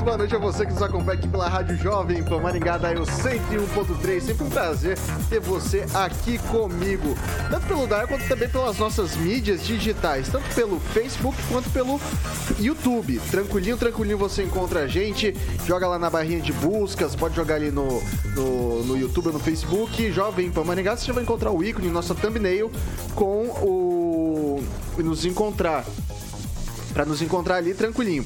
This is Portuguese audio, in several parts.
muito boa noite a você que nos acompanha aqui pela Rádio Jovem Pan Maringá, daí o 101.3. Sempre um prazer ter você aqui comigo, tanto pelo DAI quanto também pelas nossas mídias digitais, tanto pelo Facebook quanto pelo YouTube. Tranquilinho, tranquilinho você encontra a gente, joga lá na barrinha de buscas, pode jogar ali no, no, no YouTube ou no Facebook, Jovem Pan Maringá, você já vai encontrar o ícone, nossa thumbnail, com o. nos encontrar. Para nos encontrar ali tranquilinho.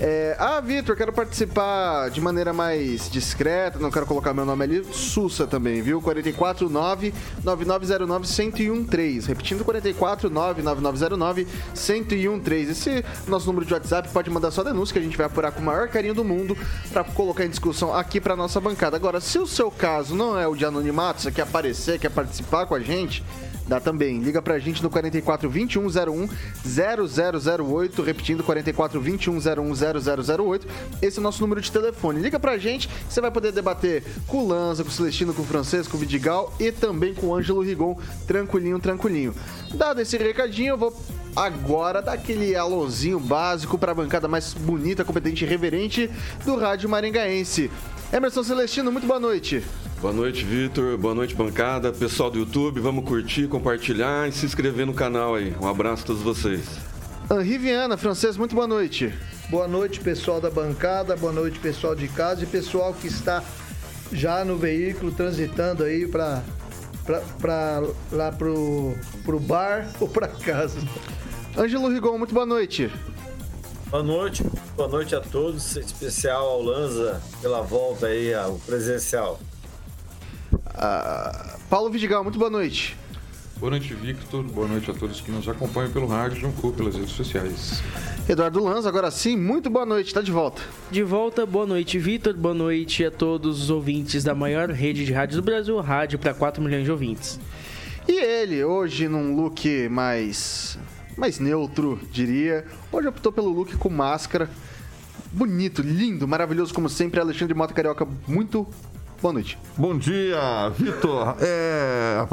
É, ah, Vitor, quero participar de maneira mais discreta, não quero colocar meu nome ali. Sussa também, viu? 449-9909-1013. Repetindo, 449-9909-1013. Esse nosso número de WhatsApp pode mandar sua denúncia, que a gente vai apurar com o maior carinho do mundo para colocar em discussão aqui para nossa bancada. Agora, se o seu caso não é o de anonimato, você quer aparecer, quer participar com a gente, Dá também. Liga pra gente no 44 21 01 0008, repetindo 44 21 01 0008. Esse é o nosso número de telefone. Liga pra gente, você vai poder debater com o Lanza, com o Celestino, com o Francesco, com o Vidigal e também com o Ângelo Rigon, tranquilinho, tranquilinho. Dado esse recadinho, eu vou agora dar aquele alôzinho básico para a bancada mais bonita, competente e reverente do Rádio Maringaense. Emerson Celestino, muito boa noite. Boa noite, Vitor. Boa noite, bancada. Pessoal do YouTube, vamos curtir, compartilhar e se inscrever no canal aí. Um abraço a todos vocês. Henri Viana, francês, muito boa noite. Boa noite, pessoal da bancada. Boa noite, pessoal de casa e pessoal que está já no veículo transitando aí para para lá pro, pro bar ou para casa. Ângelo Rigon, muito boa noite. Boa noite, boa noite a todos, em especial ao Lanza pela volta aí ao presencial. Uh, Paulo Vidigal, muito boa noite. Boa noite, Victor. Boa noite a todos que nos acompanham pelo rádio Juncu, pelas redes sociais. Eduardo Lanza, agora sim, muito boa noite, está de volta. De volta, boa noite, Vitor. Boa noite a todos os ouvintes da maior rede de rádio do Brasil, rádio para 4 milhões de ouvintes. E ele, hoje num look mais mais neutro, diria. Hoje optou pelo look com máscara. Bonito, lindo, maravilhoso como sempre. Alexandre Mota Carioca, muito Boa noite. Bom dia, Vitor. É,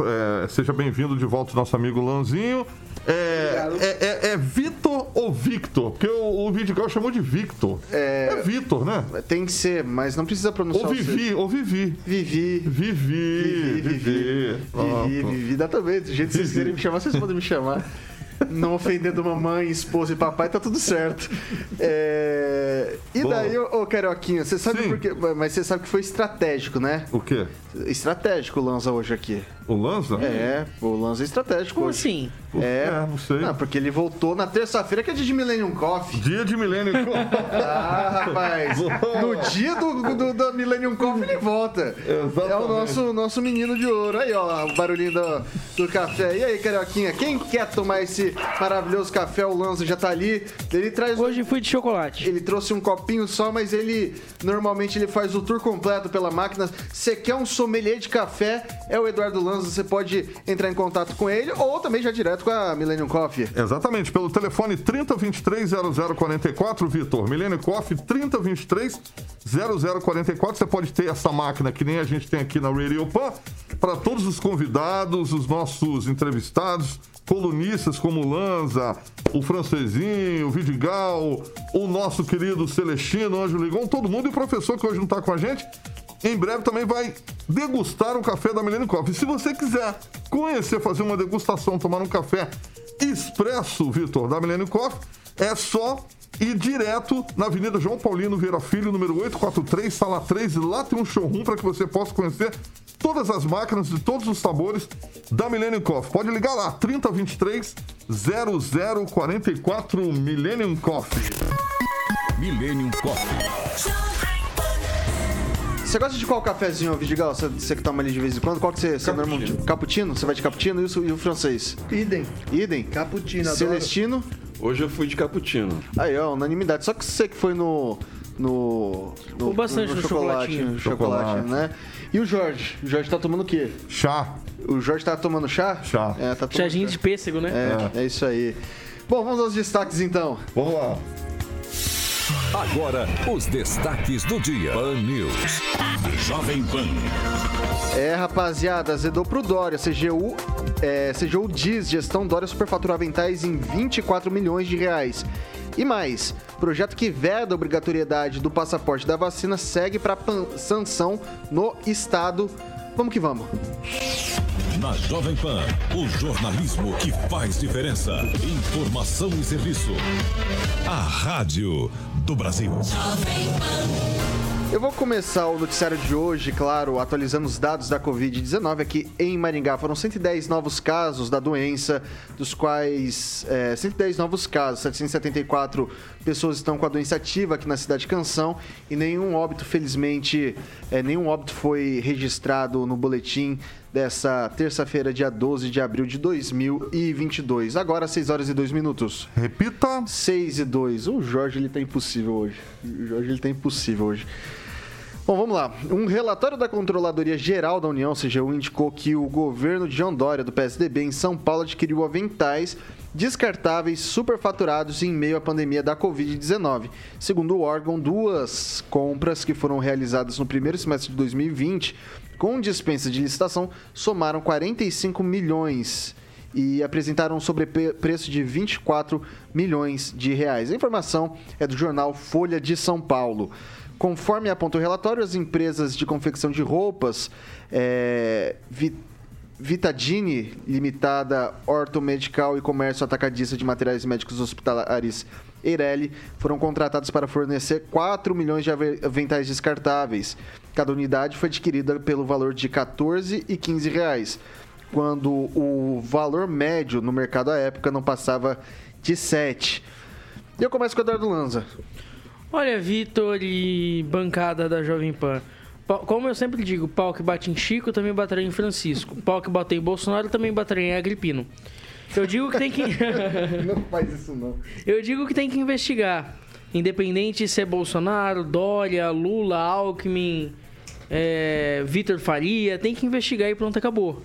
é, seja bem-vindo de volta, nosso amigo Lanzinho. É, é, é, é, Vitor ou Victor? Porque o, o Vidigal chamou de Victor. É, é Vitor, né? Tem que ser, mas não precisa pronunciar. Ou Vivi, ou Vivi. Vivi. Vivi. Vivi. Vivi. Vivi, Vivi. Dá também. Do jeito que vocês querem me chamar, vocês podem me chamar não ofendendo mamãe, esposa e papai, tá tudo certo. É... E daí, ô, ô Carioquinha, você sabe Sim. por quê? Mas você sabe que foi estratégico, né? O quê? Estratégico o Lanza hoje aqui. O Lanza? É, o Lanza é estratégico Como hoje. assim? É, é, não sei. Não, porque ele voltou na terça-feira, que é dia de Millennium Coffee. Dia de Millennium Coffee. ah, rapaz. no dia do, do, do, Millennium Coffee ele volta. Exatamente. É o nosso, nosso menino de ouro. Aí, ó, o barulhinho do, do café. E aí, Carioquinha, quem quer tomar esse maravilhoso café? O Lanza já tá ali. Ele traz... Hoje fui de chocolate. Ele trouxe um copinho só, mas ele, normalmente, ele faz o tour completo pela máquina. Você quer um sommelier de café? É o Eduardo Lanza, você pode entrar em contato com ele ou também já direto com a Millennium Coffee. Exatamente, pelo telefone 3023-0044, Vitor. Millennium Coffee 3023-0044. Você pode ter essa máquina que nem a gente tem aqui na Radio Pan para todos os convidados, os nossos entrevistados, colunistas como Lanza, o Francesinho, o Vidigal, o nosso querido Celestino, Anjo Ligon, todo mundo e o professor que hoje não está com a gente em breve também vai degustar um café da Millennium Coffee. Se você quiser conhecer, fazer uma degustação, tomar um café expresso, Vitor, da Millennium Coffee, é só ir direto na Avenida João Paulino Vieira Filho, número 843, sala 3, e lá tem um showroom para que você possa conhecer todas as máquinas de todos os sabores da Millennium Coffee. Pode ligar lá, 3023 0044 Millennium Coffee. Millennium Coffee. Você gosta de qual cafezinho, Vidigal? Você, você que toma ali de vez em quando? Qual que você, você normalmente... Cappuccino? Você vai de cappuccino e o, e o francês? Idem. Idem? Cappuccino, adoro. Celestino? Hoje eu fui de cappuccino. Aí, ó, unanimidade. Só que você que foi no... No, no, bastante no chocolatinho. no chocolate, Chocolate. né? E o Jorge? O Jorge tá tomando o quê? Chá. O Jorge tá tomando chá? Chá. É, tá tomando Chazinho de pêssego, né? É, é isso aí. Bom, vamos aos destaques então. Vamos lá. Agora, os destaques do dia. Pan News. Jovem Pan. É, rapaziada, azedou pro Dória. CGU, é, CGU diz gestão Dória superfaturou aventais em 24 milhões de reais. E mais, projeto que veda a obrigatoriedade do passaporte da vacina segue para sanção no estado. Vamos que vamos. Na Jovem Pan, o jornalismo que faz diferença. Informação e serviço. A Rádio do Brasil. Eu vou começar o noticiário de hoje, claro, atualizando os dados da Covid-19 aqui em Maringá. Foram 110 novos casos da doença, dos quais é, 110 novos casos, 774 pessoas estão com a doença ativa aqui na cidade de Canção e nenhum óbito, felizmente, é, nenhum óbito foi registrado no boletim dessa terça-feira, dia 12 de abril de 2022. Agora, 6 horas e 2 minutos. Repita. 6 e 2. O Jorge, ele tá impossível hoje. O Jorge, ele tá impossível hoje. Bom, vamos lá. Um relatório da Controladoria Geral da União, CGU, indicou que o governo de João Dória, do PSDB, em São Paulo, adquiriu aventais descartáveis superfaturados em meio à pandemia da Covid-19. Segundo o órgão, duas compras que foram realizadas no primeiro semestre de 2020, com dispensa de licitação, somaram 45 milhões e apresentaram um sobrepreço de 24 milhões de reais. A informação é do jornal Folha de São Paulo. Conforme aponta o relatório, as empresas de confecção de roupas, é, Vi- Vitadini Limitada, Ortomedical e Comércio Atacadista de Materiais Médicos Hospitalares Eireli foram contratadas para fornecer 4 milhões de ave- aventais descartáveis. Cada unidade foi adquirida pelo valor de 14 e 15 reais, quando o valor médio no mercado à época não passava de 7. E eu começo com o Eduardo Lanza. Olha, Vitor e bancada da Jovem Pan. Pa- Como eu sempre digo, pau que bate em Chico também baterá em Francisco. Pau que bateu em Bolsonaro também baterá em Agripino. Eu digo que tem que. Não faz isso não. Eu digo que tem que investigar. Independente se é Bolsonaro, Dória, Lula, Alckmin, é, Vitor Faria, tem que investigar e pronto, acabou.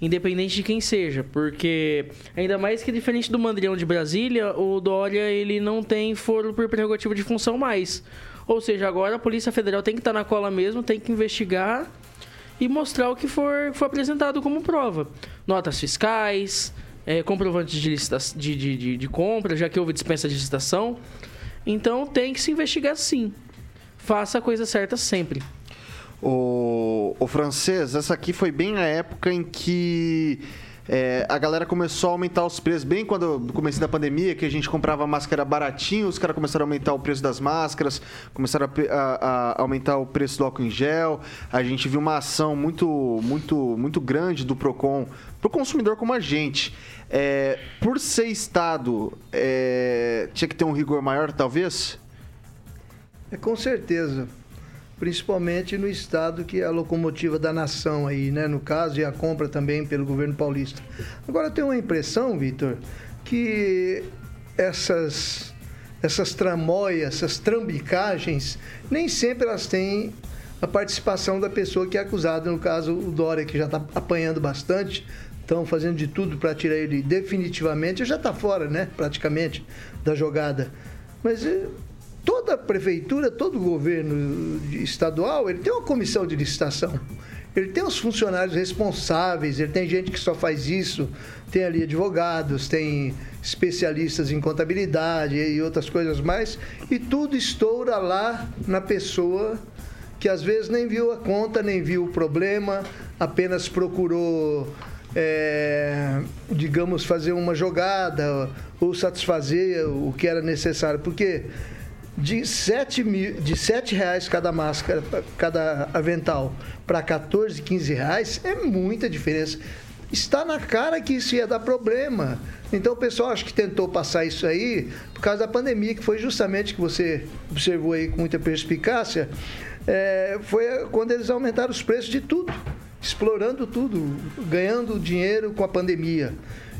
Independente de quem seja, porque ainda mais que diferente do Mandrião de Brasília, o Dória ele não tem foro por prerrogativa de função mais. Ou seja, agora a Polícia Federal tem que estar na cola mesmo, tem que investigar e mostrar o que for, for apresentado como prova. Notas fiscais, é, comprovantes de, de, de, de, de compra, já que houve dispensa de licitação. Então tem que se investigar sim. Faça a coisa certa sempre. O, o francês, essa aqui foi bem a época em que é, a galera começou a aumentar os preços. Bem quando no começo da pandemia, que a gente comprava máscara baratinho, os caras começaram a aumentar o preço das máscaras, começaram a, a- a aumentar o preço do álcool em gel. A gente viu uma ação muito, muito, muito grande do Procon para o consumidor como a gente. É, por ser Estado, é, tinha que ter um rigor maior, talvez? É com certeza. Principalmente no estado que é a locomotiva da nação aí, né? No caso, e a compra também pelo governo paulista. Agora tenho uma impressão, Vitor, que essas, essas tramóias, essas trambicagens, nem sempre elas têm a participação da pessoa que é acusada, no caso o Dória, que já está apanhando bastante, estão fazendo de tudo para tirar ele definitivamente, já está fora, né? Praticamente, da jogada. Mas eh, toda prefeitura, todo governo estadual, ele tem uma comissão de licitação. Ele tem os funcionários responsáveis, ele tem gente que só faz isso, tem ali advogados, tem especialistas em contabilidade e outras coisas mais, e tudo estoura lá na pessoa que às vezes nem viu a conta, nem viu o problema, apenas procurou, é, digamos, fazer uma jogada ou satisfazer o que era necessário. Porque de 7, mil, de 7 reais cada máscara, cada avental, para 14, 15 reais, é muita diferença. Está na cara que isso ia dar problema. Então o pessoal acho que tentou passar isso aí por causa da pandemia, que foi justamente que você observou aí com muita perspicácia, é, foi quando eles aumentaram os preços de tudo, explorando tudo, ganhando dinheiro com a pandemia.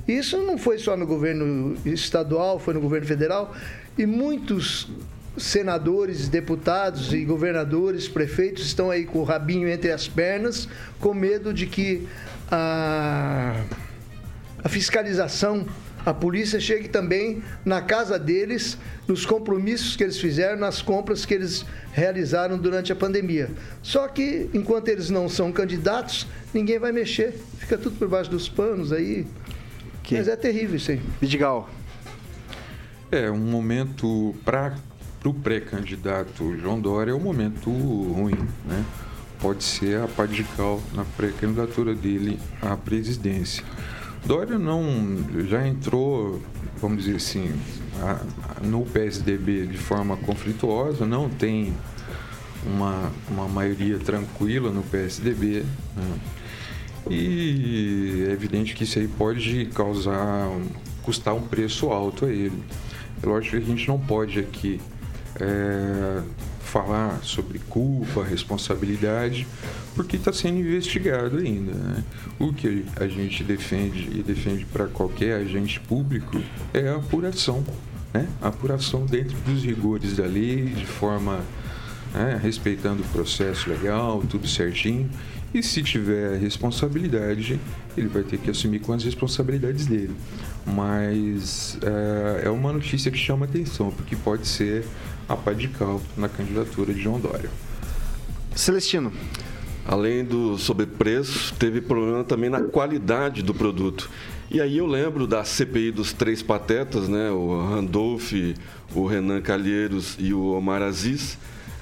Isso não foi só no governo estadual, foi no governo federal e muitos senadores, deputados e governadores, prefeitos estão aí com o rabinho entre as pernas, com medo de que a, a fiscalização, a polícia chegue também na casa deles, nos compromissos que eles fizeram, nas compras que eles realizaram durante a pandemia. Só que, enquanto eles não são candidatos, ninguém vai mexer. Fica tudo por baixo dos panos aí. Que... Mas é terrível isso aí. Vidigal. É, um momento para o pré-candidato João Dória é um momento ruim, né? Pode ser a pá de cal na pré-candidatura dele à presidência. Dória não já entrou, vamos dizer assim, no PSDB de forma conflituosa, não tem uma, uma maioria tranquila no PSDB. Né? E é evidente que isso aí pode causar, custar um preço alto a ele. É lógico que a gente não pode aqui é, falar sobre culpa, responsabilidade, porque está sendo investigado ainda. Né? O que a gente defende e defende para qualquer agente público é a apuração. Né? A apuração dentro dos rigores da lei, de forma né, respeitando o processo legal, tudo certinho. E se tiver responsabilidade, ele vai ter que assumir com as responsabilidades dele. Mas é, é uma notícia que chama atenção, porque pode ser a pá de cal na candidatura de João Dória. Celestino. Além do sobrepreço, teve problema também na qualidade do produto. E aí eu lembro da CPI dos três patetas, né? O Randolph, o Renan Calheiros e o Omar Aziz,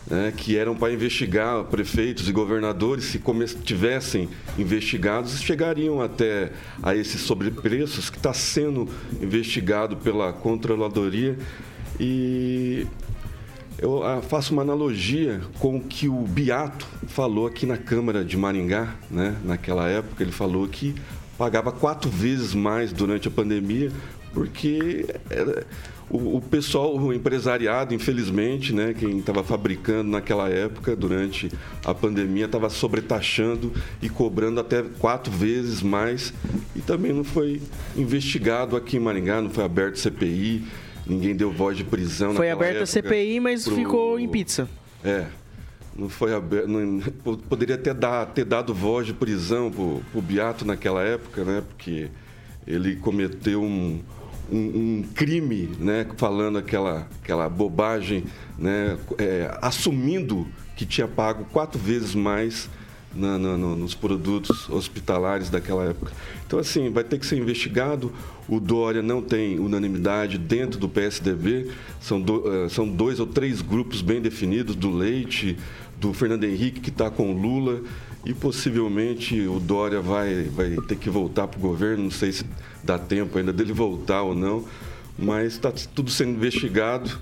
né? que eram para investigar prefeitos e governadores, se tivessem investigados, chegariam até a esses sobrepreços que está sendo investigado pela Controladoria. E eu ah, faço uma analogia com o que o Beato falou aqui na Câmara de Maringá, né? naquela época. Ele falou que pagava quatro vezes mais durante a pandemia, porque era, o, pessoal, o empresariado, infelizmente, né, quem estava fabricando naquela época, durante a pandemia, estava sobretaxando e cobrando até quatro vezes mais. E também não foi investigado aqui em Maringá, não foi aberto CPI ninguém deu voz de prisão. Foi aberta a CPI, mas pro... ficou em pizza. É. Não foi aberto. Não, poderia ter, dar, ter dado voz de prisão pro, pro Beato naquela época, né? Porque ele cometeu um, um, um crime, né? Falando aquela, aquela bobagem, né? É, assumindo que tinha pago quatro vezes mais na, na, no, nos produtos hospitalares daquela época. Então, assim, vai ter que ser investigado. O Dória não tem unanimidade dentro do PSDB, são, do, uh, são dois ou três grupos bem definidos: do Leite, do Fernando Henrique, que está com Lula, e possivelmente o Dória vai, vai ter que voltar para o governo. Não sei se dá tempo ainda dele voltar ou não, mas está tudo sendo investigado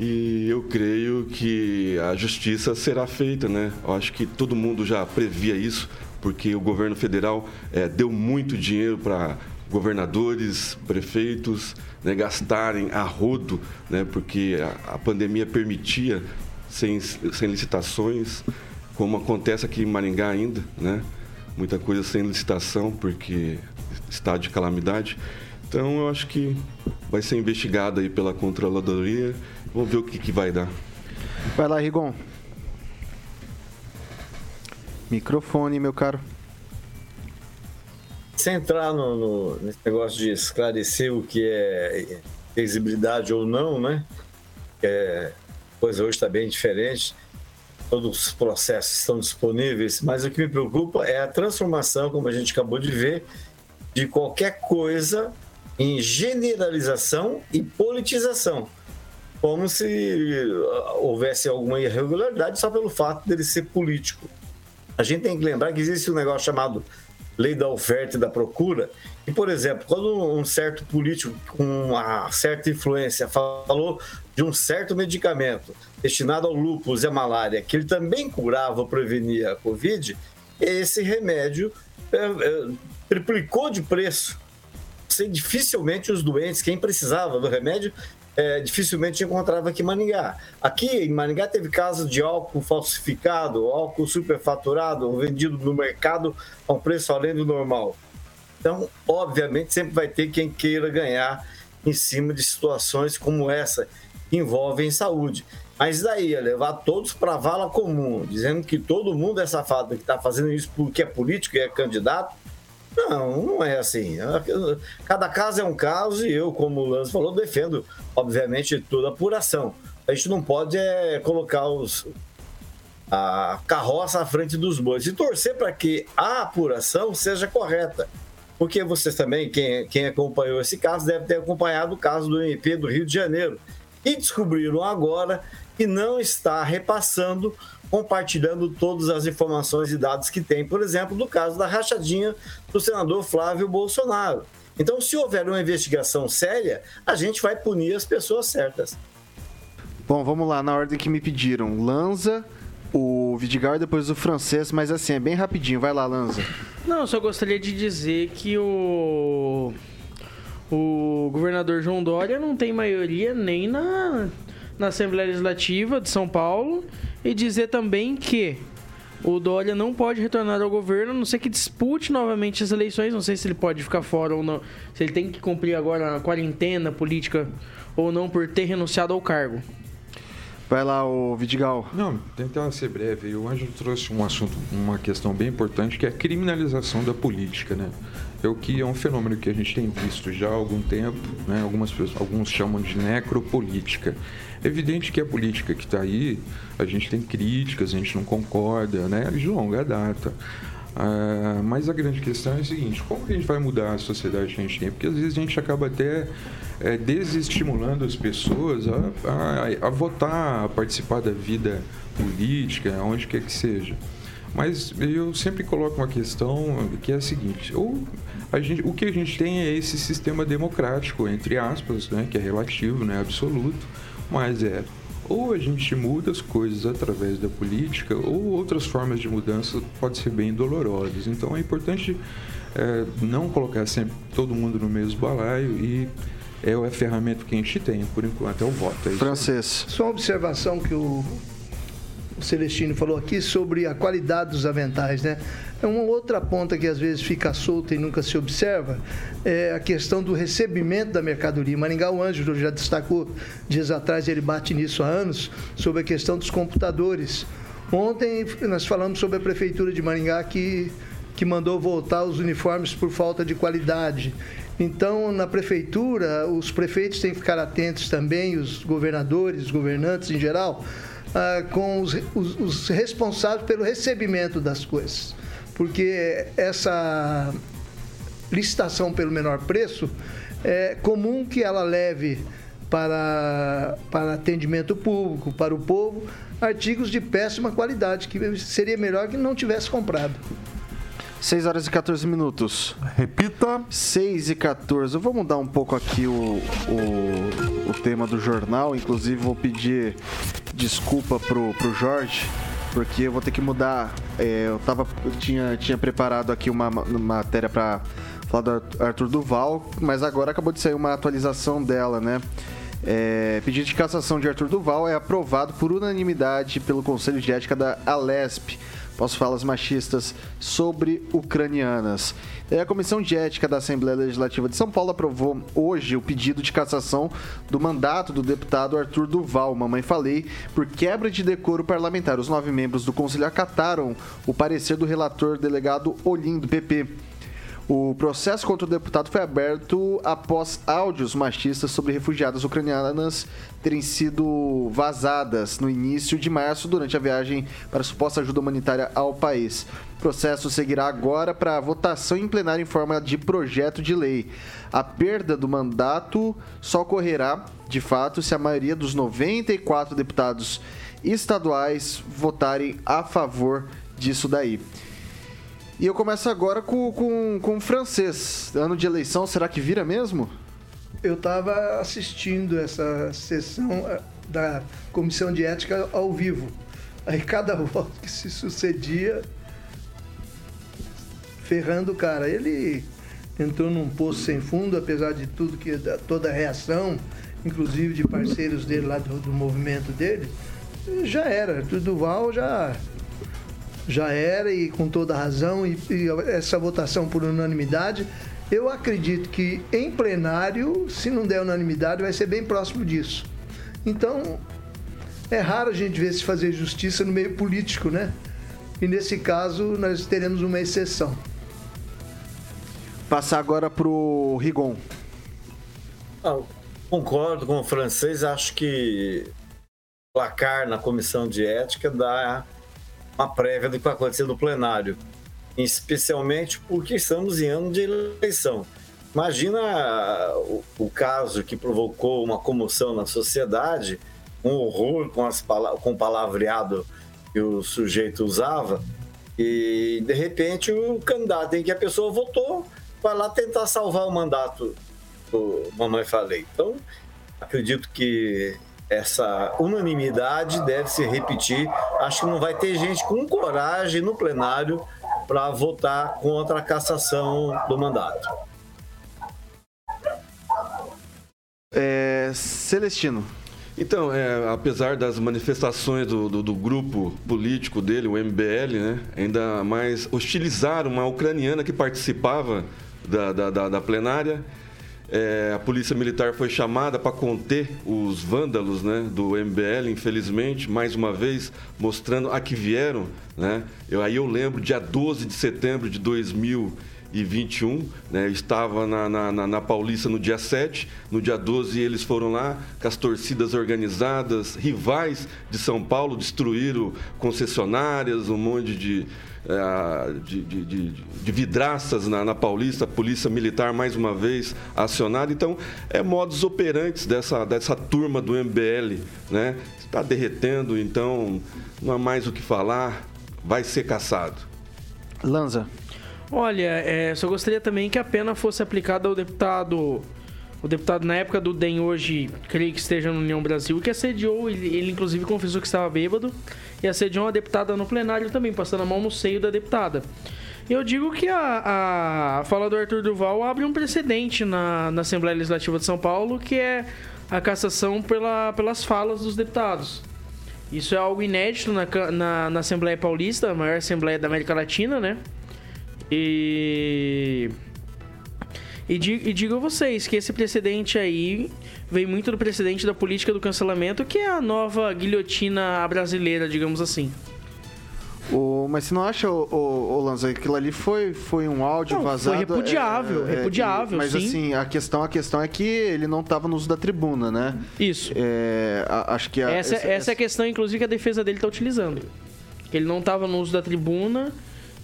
e eu creio que a justiça será feita, né? Eu acho que todo mundo já previa isso, porque o governo federal é, deu muito dinheiro para governadores, prefeitos né, gastarem a rodo, né, porque a, a, pandemia permitia sem, sem licitações, como acontece aqui em Maringá ainda, né? Muita coisa sem licitação, porque estado de calamidade. Então, eu acho que vai ser investigado aí pela Controladoria Vamos ver o que, que vai dar. Vai lá, Rigon. Microfone, meu caro. Sem entrar no, no, nesse negócio de esclarecer o que é exibilidade ou não, né? É, coisa hoje está bem diferente. Todos os processos estão disponíveis, mas o que me preocupa é a transformação, como a gente acabou de ver, de qualquer coisa em generalização e politização como se uh, houvesse alguma irregularidade só pelo fato dele ser político. A gente tem que lembrar que existe um negócio chamado lei da oferta e da procura. E, por exemplo, quando um certo político com uma certa influência falou de um certo medicamento destinado ao lúpus e à malária, que ele também curava ou prevenia a Covid, esse remédio é, é, triplicou de preço. Você, dificilmente os doentes, quem precisava do remédio, é, dificilmente encontrava aqui em Maringá. Aqui em Maringá teve casos de álcool falsificado, álcool superfaturado, vendido no mercado a um preço além do normal. Então, obviamente, sempre vai ter quem queira ganhar em cima de situações como essa, que envolvem saúde. Mas daí, é levar todos para a vala comum, dizendo que todo mundo é safado que está fazendo isso porque é político e é candidato, não, não é assim. Cada caso é um caso e eu, como o Lance falou, defendo, obviamente, toda apuração. A gente não pode é, colocar os, a carroça à frente dos bois e torcer para que a apuração seja correta. Porque vocês também, quem, quem acompanhou esse caso, deve ter acompanhado o caso do MP do Rio de Janeiro. E descobriram agora que não está repassando compartilhando todas as informações e dados que tem, por exemplo, do caso da rachadinha do senador Flávio Bolsonaro. Então, se houver uma investigação séria, a gente vai punir as pessoas certas. Bom, vamos lá, na ordem que me pediram. Lanza, o Vidigal e depois o francês, mas assim, é bem rapidinho. Vai lá, Lanza. Não, só gostaria de dizer que o. O governador João Dória não tem maioria nem na, na Assembleia Legislativa de São Paulo e dizer também que o Dória não pode retornar ao governo, a não ser que dispute novamente as eleições. Não sei se ele pode ficar fora ou não. Se ele tem que cumprir agora a quarentena política ou não por ter renunciado ao cargo. Vai lá, o Vidigal. Não, tentar ser breve. O Ângelo trouxe um assunto, uma questão bem importante, que é a criminalização da política, né? É o que é um fenômeno que a gente tem visto já há algum tempo, né? Algumas pessoas, alguns chamam de necropolítica. É evidente que a política que está aí, a gente tem críticas, a gente não concorda, né? De longa data. Ah, mas a grande questão é a seguinte: como a gente vai mudar a sociedade que a gente tem? Porque às vezes a gente acaba até é, desestimulando as pessoas a, a, a, votar, a participar da vida política, onde quer que seja. Mas eu sempre coloco uma questão que é a seguinte: ou a gente, o que a gente tem é esse sistema democrático, entre aspas, né, que é relativo, não é absoluto mas é ou a gente muda as coisas através da política, ou outras formas de mudança podem ser bem dolorosas. Então é importante é, não colocar sempre todo mundo no mesmo balaio e é a ferramenta que a gente tem, por enquanto, é o voto. É Francês. Só uma observação que o o Celestino falou aqui sobre a qualidade dos aventais, né? É uma outra ponta que às vezes fica solta e nunca se observa, é a questão do recebimento da mercadoria. Maringá, o Ângelo já destacou dias atrás, ele bate nisso há anos, sobre a questão dos computadores. Ontem nós falamos sobre a Prefeitura de Maringá que, que mandou voltar os uniformes por falta de qualidade. Então, na prefeitura, os prefeitos têm que ficar atentos também, os governadores, os governantes em geral, ah, com os, os, os responsáveis pelo recebimento das coisas. Porque essa licitação pelo menor preço é comum que ela leve para, para atendimento público, para o povo, artigos de péssima qualidade, que seria melhor que não tivesse comprado. 6 horas e 14 minutos. Repita. 6 e 14. Eu vou mudar um pouco aqui o, o, o tema do jornal. Inclusive, vou pedir desculpa pro, pro Jorge, porque eu vou ter que mudar. É, eu, tava, eu tinha, tinha preparado aqui uma, uma matéria para falar do Arthur Duval, mas agora acabou de sair uma atualização dela, né? É, pedido de cassação de Arthur Duval é aprovado por unanimidade pelo Conselho de Ética da Alesp após falas machistas sobre ucranianas. a Comissão de Ética da Assembleia Legislativa de São Paulo aprovou hoje o pedido de cassação do mandato do deputado Arthur Duval, mamãe falei, por quebra de decoro parlamentar. Os nove membros do Conselho acataram o parecer do relator delegado Olim, do PP. O processo contra o deputado foi aberto após áudios machistas sobre refugiadas ucranianas terem sido vazadas no início de março durante a viagem para suposta ajuda humanitária ao país. O processo seguirá agora para votação em plenário em forma de projeto de lei. A perda do mandato só ocorrerá, de fato, se a maioria dos 94 deputados estaduais votarem a favor disso daí. E eu começo agora com, com, com o francês. Ano de eleição, será que vira mesmo? Eu estava assistindo essa sessão eh, da Comissão de Ética ao vivo. Aí cada voto que se sucedia, ferrando o cara. Ele entrou num poço sem fundo, apesar de tudo que toda a reação, inclusive de parceiros dele lá do, do movimento dele, já era. Duval já já era e com toda razão e, e essa votação por unanimidade eu acredito que em plenário, se não der unanimidade, vai ser bem próximo disso. Então, é raro a gente ver se fazer justiça no meio político, né? E nesse caso, nós teremos uma exceção. Passar agora para o Rigon. Ah, concordo com o francês, acho que placar na comissão de ética dá uma prévia do que vai acontecer no plenário especialmente porque estamos em ano de eleição. Imagina o, o caso que provocou uma comoção na sociedade, um horror com, as, com o palavreado que o sujeito usava, e de repente o candidato em que a pessoa votou vai lá tentar salvar o mandato do Mamãe Falei. Então, acredito que essa unanimidade deve se repetir. Acho que não vai ter gente com coragem no plenário para votar contra a cassação do mandato. É, Celestino. Então, é, apesar das manifestações do, do, do, grupo político dele, o MBL, né, ainda mais hostilizaram uma ucraniana que participava da, da, da, da plenária é, a polícia militar foi chamada para conter os vândalos né, do MBL, infelizmente, mais uma vez mostrando a que vieram. Né? Eu, aí eu lembro, dia 12 de setembro de 2021, né, eu estava na, na, na, Paulista no dia 7, no dia 12 eles foram lá com as torcidas organizadas, rivais de São Paulo, destruíram concessionárias, um monte de é, de, de, de, de, vidraças na, na, Paulista, a Polícia Militar mais uma vez acionada. Então, é modus operantes dessa, dessa turma do MBL, né? Está derretendo, então não há mais o que falar, vai ser caçado. Lanza. Olha, é, só gostaria também que a pena fosse aplicada ao deputado o deputado na época do DEM hoje, creio que esteja no União Brasil, que assediou, ele, ele inclusive confessou que estava bêbado, e assediou uma deputada no plenário também, passando a mão no seio da deputada. Eu digo que a, a fala do Arthur Duval abre um precedente na, na Assembleia Legislativa de São Paulo, que é a cassação pela, pelas falas dos deputados. Isso é algo inédito na, na, na Assembleia Paulista, a maior Assembleia da América Latina, né? E e, digo, e a vocês que esse precedente aí vem muito do precedente da política do cancelamento, que é a nova guilhotina brasileira, digamos assim. O, mas você não acha, o, o, o Lanza, que aquilo ali foi, foi um áudio não, vazado? Foi repudiável, é, é, repudiável, mas sim. assim, a questão, a questão é que ele não estava no uso da tribuna, né? Isso. É, a, acho que a, essa, essa, essa é a questão, inclusive, que a defesa dele está utilizando. Ele não estava no uso da tribuna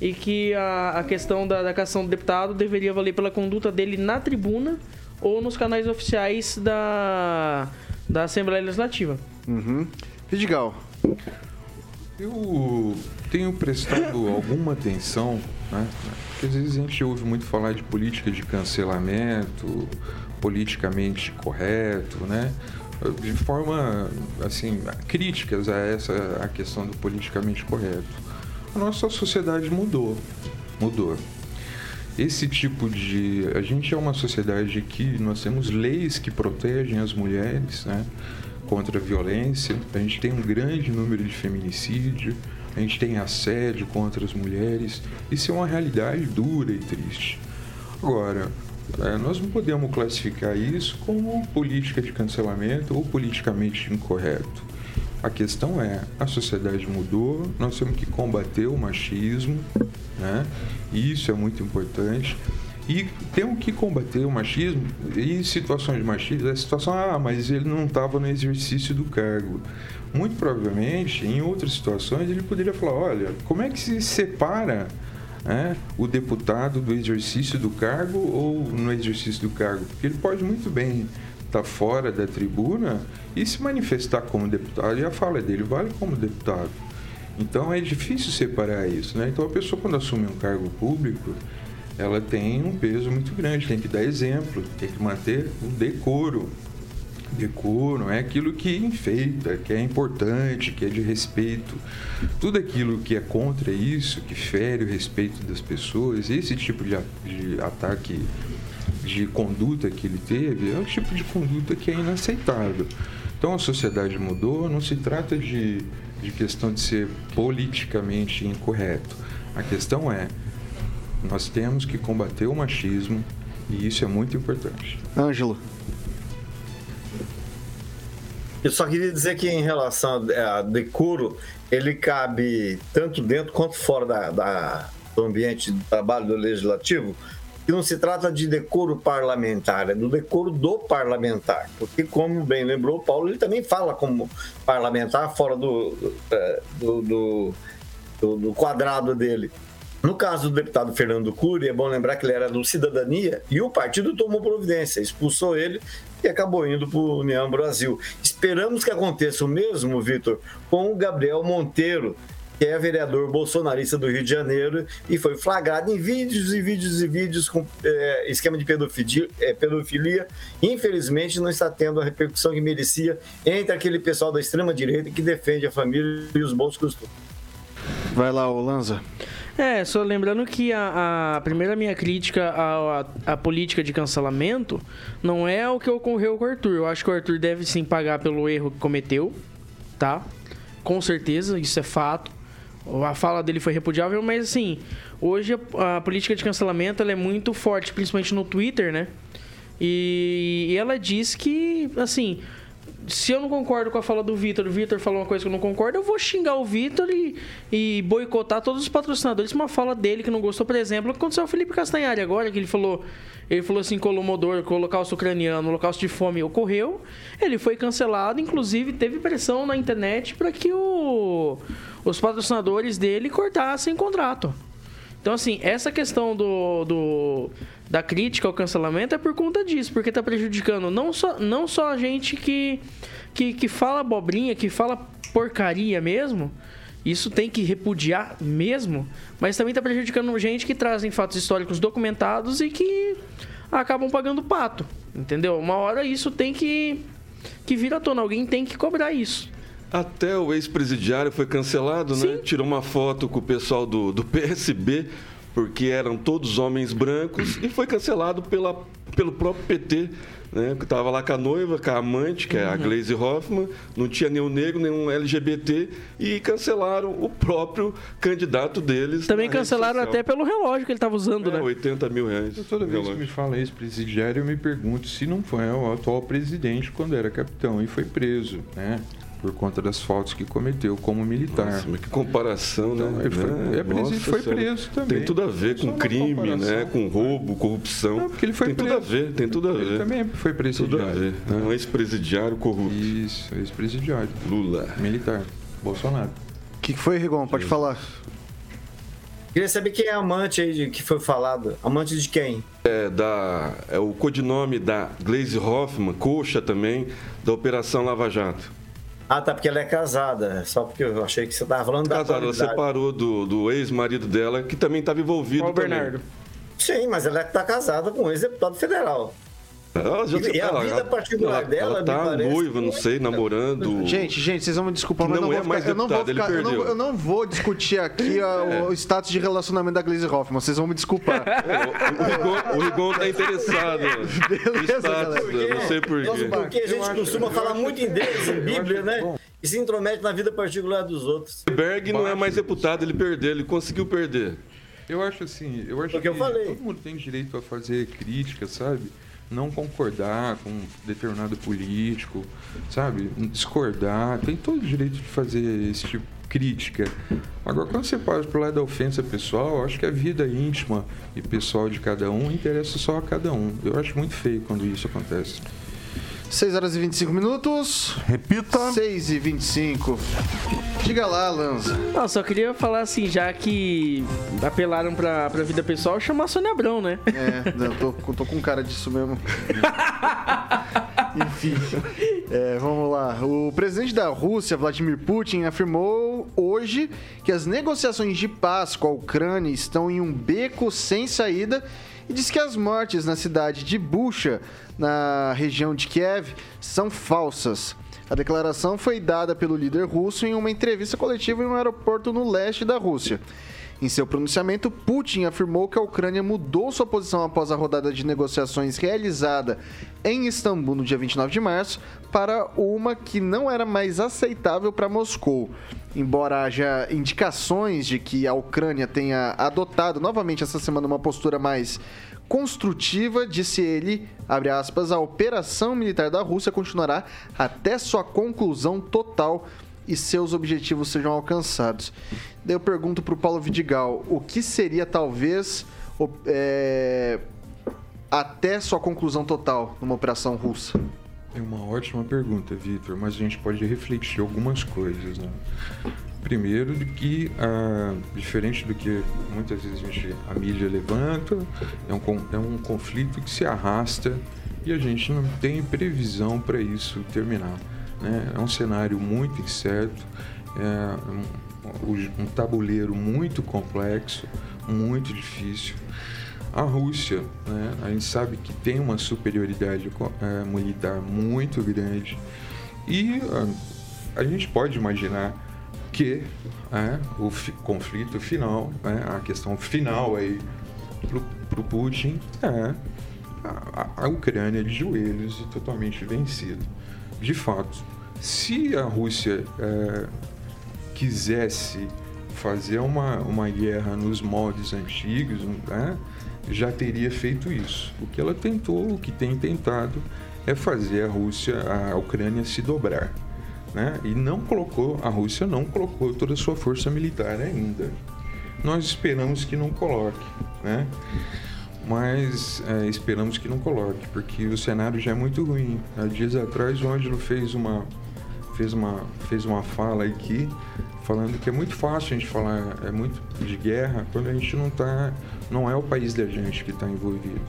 e que a, a questão da, da cassação do deputado deveria valer pela conduta dele na tribuna ou nos canais oficiais da, da Assembleia Legislativa. Uhum. Vidigal. Eu tenho prestado alguma atenção, né? Porque às vezes a gente ouve muito falar de política de cancelamento, politicamente correto, né? De forma, assim, críticas a essa a questão do politicamente correto a nossa sociedade mudou. Mudou. Esse tipo de. A gente é uma sociedade que nós temos leis que protegem as mulheres né, contra a violência, a gente tem um grande número de feminicídio, a gente tem assédio contra as mulheres. Isso é uma realidade dura e triste. Agora, é, nós não podemos classificar isso como política de cancelamento ou politicamente incorreto. A questão é, a sociedade mudou, nós temos que combater o machismo, né? Isso é muito importante. E temos que combater o machismo e situações de machismo, a situação, ah, mas ele não estava no exercício do cargo. Muito provavelmente, em outras situações, ele poderia falar, olha, como é que se separa né, o deputado do exercício do cargo ou no exercício do cargo? Porque ele pode muito bem estar fora da tribuna e se manifestar como deputado, e a fala dele vale como deputado. Então é difícil separar isso, né? Então a pessoa quando assume um cargo público, ela tem um peso muito grande, tem que dar exemplo, tem que manter o decoro. Decoro é aquilo que enfeita, que é importante, que é de respeito. Tudo aquilo que é contra isso, que fere o respeito das pessoas, esse tipo de, de ataque de conduta que ele teve é o tipo de conduta que é inaceitável. Então a sociedade mudou, não se trata de, de questão de ser politicamente incorreto. A questão é, nós temos que combater o machismo e isso é muito importante. Ângelo. Eu só queria dizer que em relação a decoro, ele cabe tanto dentro quanto fora da, da, do ambiente de trabalho do legislativo, que não se trata de decoro parlamentar, é do decoro do parlamentar. Porque, como bem lembrou o Paulo, ele também fala como parlamentar fora do, é, do, do, do, do quadrado dele. No caso do deputado Fernando Cury, é bom lembrar que ele era do Cidadania e o partido tomou providência, expulsou ele e acabou indo para o União Brasil. Esperamos que aconteça o mesmo, Vitor, com o Gabriel Monteiro, que é vereador bolsonarista do Rio de Janeiro e foi flagrado em vídeos e vídeos e vídeos com é, esquema de pedofilia, é, pedofilia. Infelizmente, não está tendo a repercussão que merecia entre aquele pessoal da extrema-direita que defende a família e os bons costumes. Vai lá, Lanza. É, só lembrando que a, a primeira minha crítica à, à, política de cancelamento não é o que ocorreu com o Arthur. Eu acho que o Arthur deve sim pagar pelo erro que cometeu, tá? Com certeza, isso é fato. A fala dele foi repudiável, mas assim, hoje a, a política de cancelamento é muito forte, principalmente no Twitter, né? E, e ela diz que, assim, se eu não concordo com a fala do Vitor, o Vitor falou uma coisa que eu não concordo, eu vou xingar o Vitor e, e boicotar todos os patrocinadores. Uma fala dele que não gostou, por exemplo, aconteceu o Felipe Castanhari agora, que ele falou, ele falou assim, Colomodor, o holocausto ucraniano, o holocausto de fome ocorreu, ele foi cancelado, inclusive teve pressão na internet para que o, os patrocinadores dele cortassem contrato. Então, assim, essa questão do, do, da crítica ao cancelamento é por conta disso, porque está prejudicando não só, não só a gente que, que, que fala abobrinha, que fala porcaria mesmo, isso tem que repudiar mesmo, mas também está prejudicando gente que trazem fatos históricos documentados e que acabam pagando pato, entendeu? Uma hora isso tem que, que vir à tona, alguém tem que cobrar isso. Até o ex-presidiário foi cancelado, né? Sim. né? Tirou uma foto com o pessoal do, do PSB, porque eram todos homens brancos, e foi cancelado pela, pelo próprio PT. Né, que estava lá com a noiva, com a amante, que é a uhum. Glaze Hoffman, não tinha nenhum negro, nenhum LGBT, e cancelaram o próprio candidato deles. Também cancelaram até pelo relógio que ele estava usando, é, né? 80 mil reais. Toda vez relógio. que me fala ex-presidiário, eu me pergunto se não foi o atual presidente quando era capitão e foi preso, né? Por conta das faltas que cometeu como militar. Nossa, mas que comparação, né? então, né? Ele foi, é, presidente foi preso também. Tem tudo a ver com crime, né? Com roubo, corrupção. Não, porque ele foi tem preso. tudo a ver, tem tudo a ver. Ele também foi presidiário. Tudo a ver. Né? Um ex-presidiário corrupto. Isso, ex-presidiário. Lula. Militar. Bolsonaro. O que, que foi, Rigon? Pode falar. Queria saber quem é amante aí de, que foi falado. Amante de quem? É, da, é o codinome da Glaze Hoffman, coxa também, da Operação Lava Jato. Ah, tá, porque ela é casada. Só porque eu achei que você estava falando casada, da Casada, ela separou do, do ex-marido dela, que também estava envolvido. Qual o Bernardo. Sim, mas ela está casada com um ex-deputado federal. Ela já, e ela, a vida particular ela, dela, ela tá noiva, não sei, namorando. Gente, gente, vocês vão me desculpar, mas não, não é mais deputado, eu não vou ficar, eu, não, eu não, vou discutir aqui é. o status de relacionamento da Glaze Hoffman, vocês vão me desculpar. o, Rigon, tá interessado. Beleza, status, porque, não sei porquê. Porque a gente costuma falar muito em Deus, em Bíblia, né? E se intromete na vida particular dos outros. Berg não é mais deputado, ele perdeu, ele conseguiu perder. Eu acho assim, eu acho que, eu falei. todo mundo tem direito a fazer crítica, sabe? Não concordar com um determinado político, sabe? Discordar, tem todo o direito de fazer esse tipo de crítica. Agora, quando você passa pro lado da ofensa pessoal, acho que a vida íntima e pessoal de cada um interessa só a cada um. Eu acho muito feio quando isso acontece. 6 horas e 25 minutos. Repita. 6 e 25. Diga lá, Lanza. Não, só queria falar assim, já que apelaram pra, pra vida pessoal, chamar a Sônia Abrão, né? É, eu tô, tô com cara disso mesmo. Enfim, é, vamos lá. O presidente da Rússia, Vladimir Putin, afirmou hoje que as negociações de paz com a Ucrânia estão em um beco sem saída e diz que as mortes na cidade de Bucha, na região de Kiev, são falsas. A declaração foi dada pelo líder russo em uma entrevista coletiva em um aeroporto no leste da Rússia. Em seu pronunciamento, Putin afirmou que a Ucrânia mudou sua posição após a rodada de negociações realizada em Istambul no dia 29 de março para uma que não era mais aceitável para Moscou. Embora haja indicações de que a Ucrânia tenha adotado novamente essa semana uma postura mais construtiva, disse ele, abre aspas, a operação militar da Rússia continuará até sua conclusão total e seus objetivos sejam alcançados. Daí eu pergunto para o Paulo Vidigal, o que seria talvez é, até sua conclusão total numa operação russa? É uma ótima pergunta, Vitor, mas a gente pode refletir algumas coisas. Né? Primeiro, de que, ah, diferente do que muitas vezes a, gente, a mídia levanta, é um, é um conflito que se arrasta e a gente não tem previsão para isso terminar. Né? É um cenário muito incerto, é um, um tabuleiro muito complexo, muito difícil. A Rússia, né, a gente sabe que tem uma superioridade é, militar muito grande e a, ah, a gente pode imaginar que é, o conflito final, é, a questão final aí para o Putin é a, a, Ucrânia de joelhos e totalmente vencida. De fato, se a Rússia é, quisesse fazer uma, uma guerra nos moldes antigos, né, já teria feito isso. O que ela tentou, o que tem tentado, é fazer a Rússia, a Ucrânia se dobrar né? E não colocou, a Rússia não colocou toda a sua força militar ainda. Nós esperamos que não coloque, né? Mas é, esperamos que não coloque, porque o cenário já é muito ruim. Há dias atrás o Ângelo fez uma, fez uma, fez uma fala aqui falando que é muito fácil a gente falar é muito de guerra quando a gente não tá, não é o país da gente que está envolvido.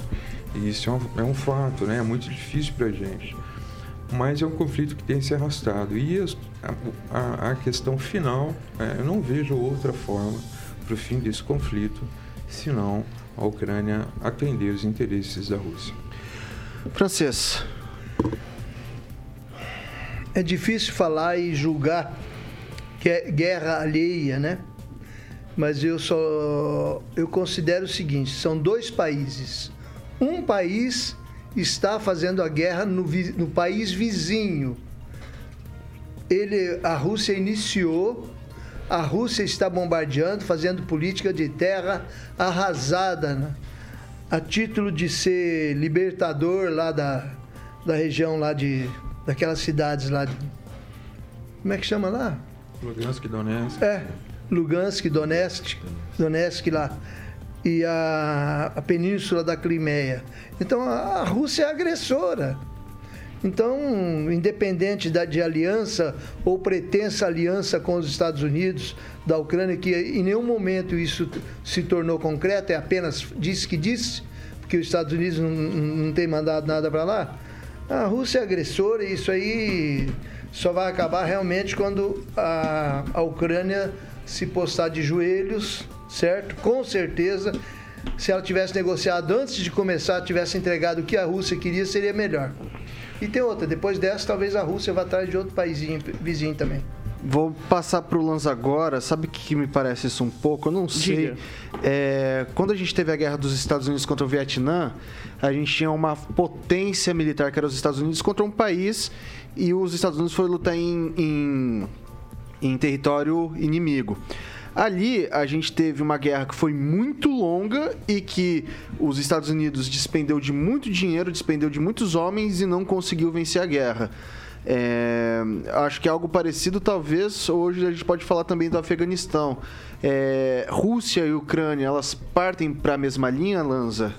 E isso é um, é um fato, né? É muito difícil para a gente mas é um conflito que tem se arrastado. E a, a, a questão final, é, eu não vejo outra forma para o fim desse conflito senão a Ucrânia atender os interesses da Rússia. Francês. É difícil falar e julgar que é guerra alheia, né? Mas eu só eu considero o seguinte, são dois países. Um país está fazendo a guerra no, no país vizinho. Ele, a Rússia iniciou, a Rússia está bombardeando, fazendo política de terra arrasada, né? a título de ser libertador lá da, da região lá de daquelas cidades lá de, como é que chama lá? Lugansk, Donetsk. É, Lugansk, Donetsk, Donetsk lá e a, a península da Crimeia. Então a, a Rússia é agressora. Então, independente da, de aliança ou pretensa aliança com os Estados Unidos, da Ucrânia, que em nenhum momento isso se tornou concreto, é apenas disse que disse, porque os Estados Unidos não, não tem mandado nada para lá. A Rússia é agressora e isso aí só vai acabar realmente quando a, a Ucrânia se postar de joelhos certo? Com certeza, se ela tivesse negociado antes de começar, tivesse entregado o que a Rússia queria, seria melhor. E tem outra, depois dessa, talvez a Rússia vá atrás de outro país vizinho também. Vou passar para o Lanza agora. Sabe o que me parece isso um pouco? Eu não sei. É, quando a gente teve a guerra dos Estados Unidos contra o Vietnã, a gente tinha uma potência militar que era os Estados Unidos contra um país e os Estados Unidos foram lutar em, em, em território inimigo. Ali a gente teve uma guerra que foi muito longa e que os Estados Unidos despendeu de muito dinheiro, despendeu de muitos homens e não conseguiu vencer a guerra. É, acho que é algo parecido, talvez, hoje a gente pode falar também do Afeganistão. É, Rússia e Ucrânia, elas partem para a mesma linha, Lanza?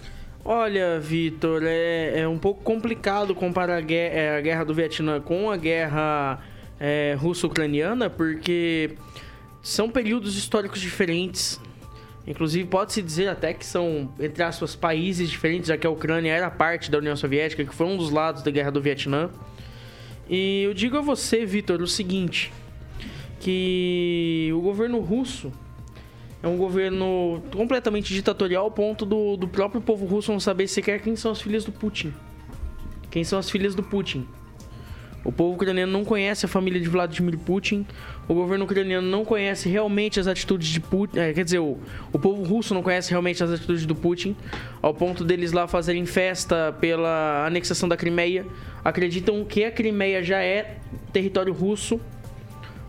Olha, Vitor, é, é, um pouco complicado comparar a guerra, é, a guerra do Vietnã com a guerra é, russo-ucraniana, porque são períodos históricos diferentes. Inclusive, pode-se dizer até que são, entre aspas, países diferentes, já que a Ucrânia era parte da União Soviética, que foi um dos lados da Guerra do Vietnã. E eu digo a você, Vitor, o seguinte: que o governo russo é um governo completamente ditatorial ao ponto do, do próprio povo russo não saber sequer quem são as filhas do Putin. Quem são as filhas do Putin. O povo ucraniano não conhece a família de Vladimir Putin. O governo ucraniano não conhece realmente as atitudes de Putin. É, quer dizer, o, o povo russo não conhece realmente as atitudes do Putin, ao ponto deles lá fazerem festa pela anexação da Crimeia. Acreditam que a Crimeia já é território russo,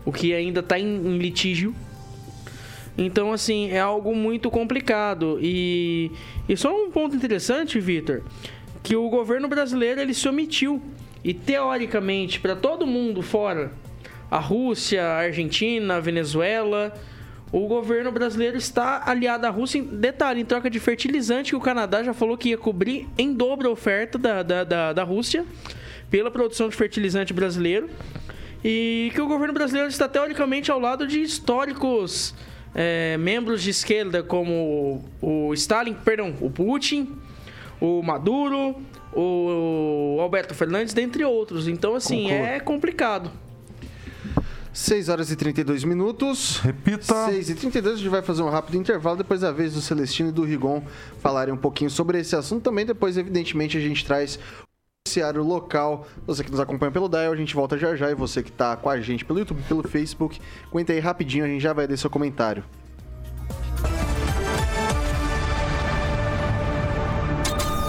o que ainda está em, em litígio. Então, assim, é algo muito complicado. E, e só um ponto interessante, Vitor, que o governo brasileiro ele se omitiu. E teoricamente, para todo mundo fora, a Rússia, a Argentina, a Venezuela, o governo brasileiro está aliado à Rússia. Em, detalhe, em troca de fertilizante, que o Canadá já falou que ia cobrir em dobro a oferta da, da, da, da Rússia pela produção de fertilizante brasileiro. E que o governo brasileiro está teoricamente ao lado de históricos é, membros de esquerda como o Stalin, perdão, o Putin, o Maduro, o Alberto Fernandes, dentre outros. Então, assim, Concordo. é complicado. 6 horas e 32 minutos. Repita. 6 e 32, a gente vai fazer um rápido intervalo. Depois a vez do Celestino e do Rigon falarem um pouquinho sobre esse assunto. Também depois, evidentemente, a gente traz noticiário local. Você que nos acompanha pelo Dial, a gente volta já já. E você que está com a gente pelo YouTube, pelo Facebook, aguenta aí rapidinho, a gente já vai ler seu comentário.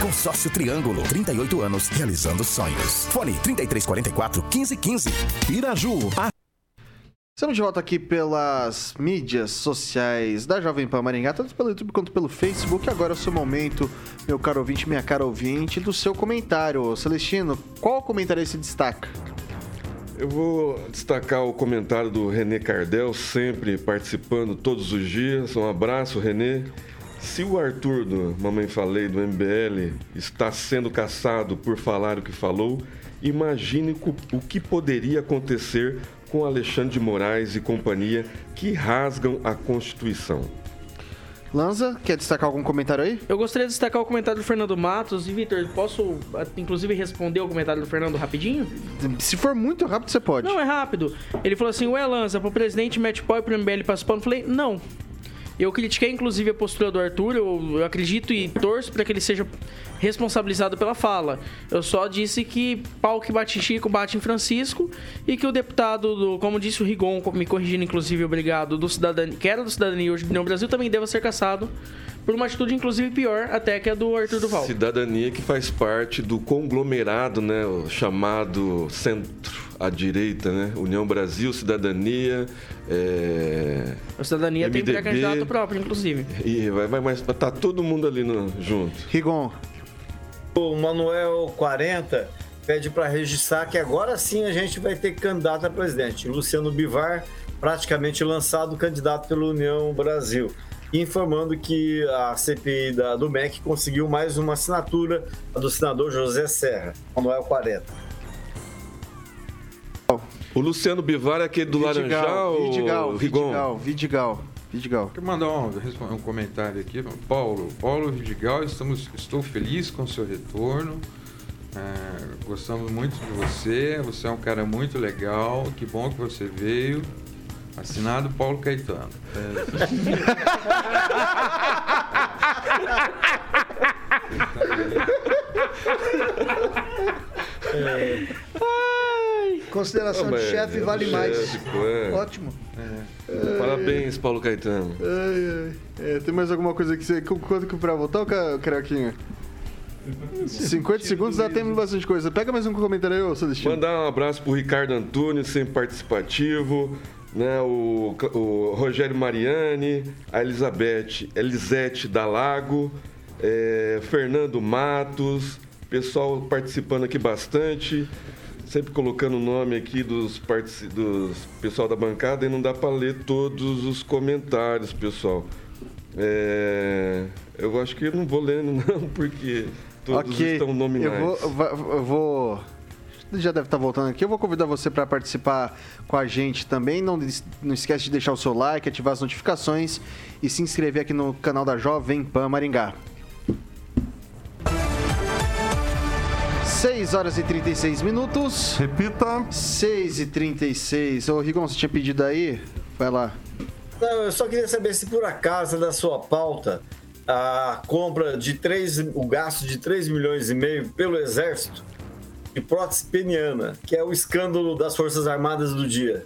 Consórcio Triângulo, 38 anos, realizando sonhos. Fone 3344 1515. Piraju. A... Estamos de volta aqui pelas mídias sociais da Jovem Pan Maringá, tanto pelo YouTube quanto pelo Facebook. Agora é o seu momento, meu caro ouvinte, minha cara ouvinte, do seu comentário. Celestino, qual comentário se destaca? Eu vou destacar o comentário do René Cardel, sempre participando todos os dias. Um abraço, René. Se o Arthur do Mamãe Falei do MBL está sendo caçado por falar o que falou, imagine o que poderia acontecer com Alexandre de Moraes e companhia que rasgam a Constituição. Lanza, quer destacar algum comentário aí? Eu gostaria de destacar o comentário do Fernando Matos. E, Vitor, posso, inclusive, responder o comentário do Fernando rapidinho? Se for muito rápido, você pode. Não, é rápido. Ele falou assim, ué, Lanza, pro presidente mete pau e pro MBL passa pano. Eu falei, não. Eu critiquei, inclusive, a postura do Arthur. Eu, eu acredito e torço para que ele seja responsabilizado pela fala. Eu só disse que pau que bate em Chico bate em Francisco e que o deputado, do, como disse o Rigon, me corrigindo, inclusive, obrigado, do cidadania, que era do Cidadania hoje do Brasil, também deva ser caçado por uma atitude, inclusive, pior até que a do Arthur Duval. Cidadania que faz parte do conglomerado, né? O chamado centro à direita, né? União Brasil, Cidadania. É... A Cidadania MDB, tem pré-candidato próprio, inclusive. E vai, vai, mas tá todo mundo ali no, junto. Rigon. O Manuel 40 pede para registrar que agora sim a gente vai ter candidato a presidente. Luciano Bivar, praticamente lançado candidato pela União Brasil. Informando que a CPI da, do MEC conseguiu mais uma assinatura do senador José Serra, Manuel 40. O Luciano Bivar é aquele do Vidigal, Laranjal? Vidigal, Vidigal, Vidigal. Vidigal. Quero mandar um, um, comentário aqui. Paulo, Paulo Vidigal, estamos, estou feliz com o seu retorno. É, gostamos muito de você. Você é um cara muito legal. Que bom que você veio. Assinado Paulo Caetano. É. Consideração de chefe vale mais. é. Ótimo. É. Parabéns, Paulo Caetano. É, tem mais alguma coisa que você. Quanto que pra voltar, Craquinha? 50 segundos dá tempo de bastante coisa. Pega mais um comentário aí, ô Celestino. Mandar um abraço pro Ricardo Antunes, sempre participativo. Né, o, o Rogério Mariani, a Elizabeth, Elisete Dalago, é, Fernando Matos, pessoal participando aqui bastante, sempre colocando o nome aqui dos, dos pessoal da bancada e não dá para ler todos os comentários, pessoal. É, eu acho que eu não vou lendo não, porque todos ok. estão nominais. Eu vou, eu vou. Já deve estar voltando aqui. Eu vou convidar você para participar com a gente também. Não, não esquece de deixar o seu like, ativar as notificações e se inscrever aqui no canal da Jovem Pan Maringá. 6 horas e 36 minutos. Repita. 6 e 36. Ô, Rigon, você tinha pedido aí? Vai lá. Não, eu só queria saber se por acaso da sua pauta a compra de 3, o gasto de 3 milhões e meio pelo Exército de prótese peniana, que é o escândalo das Forças Armadas do dia.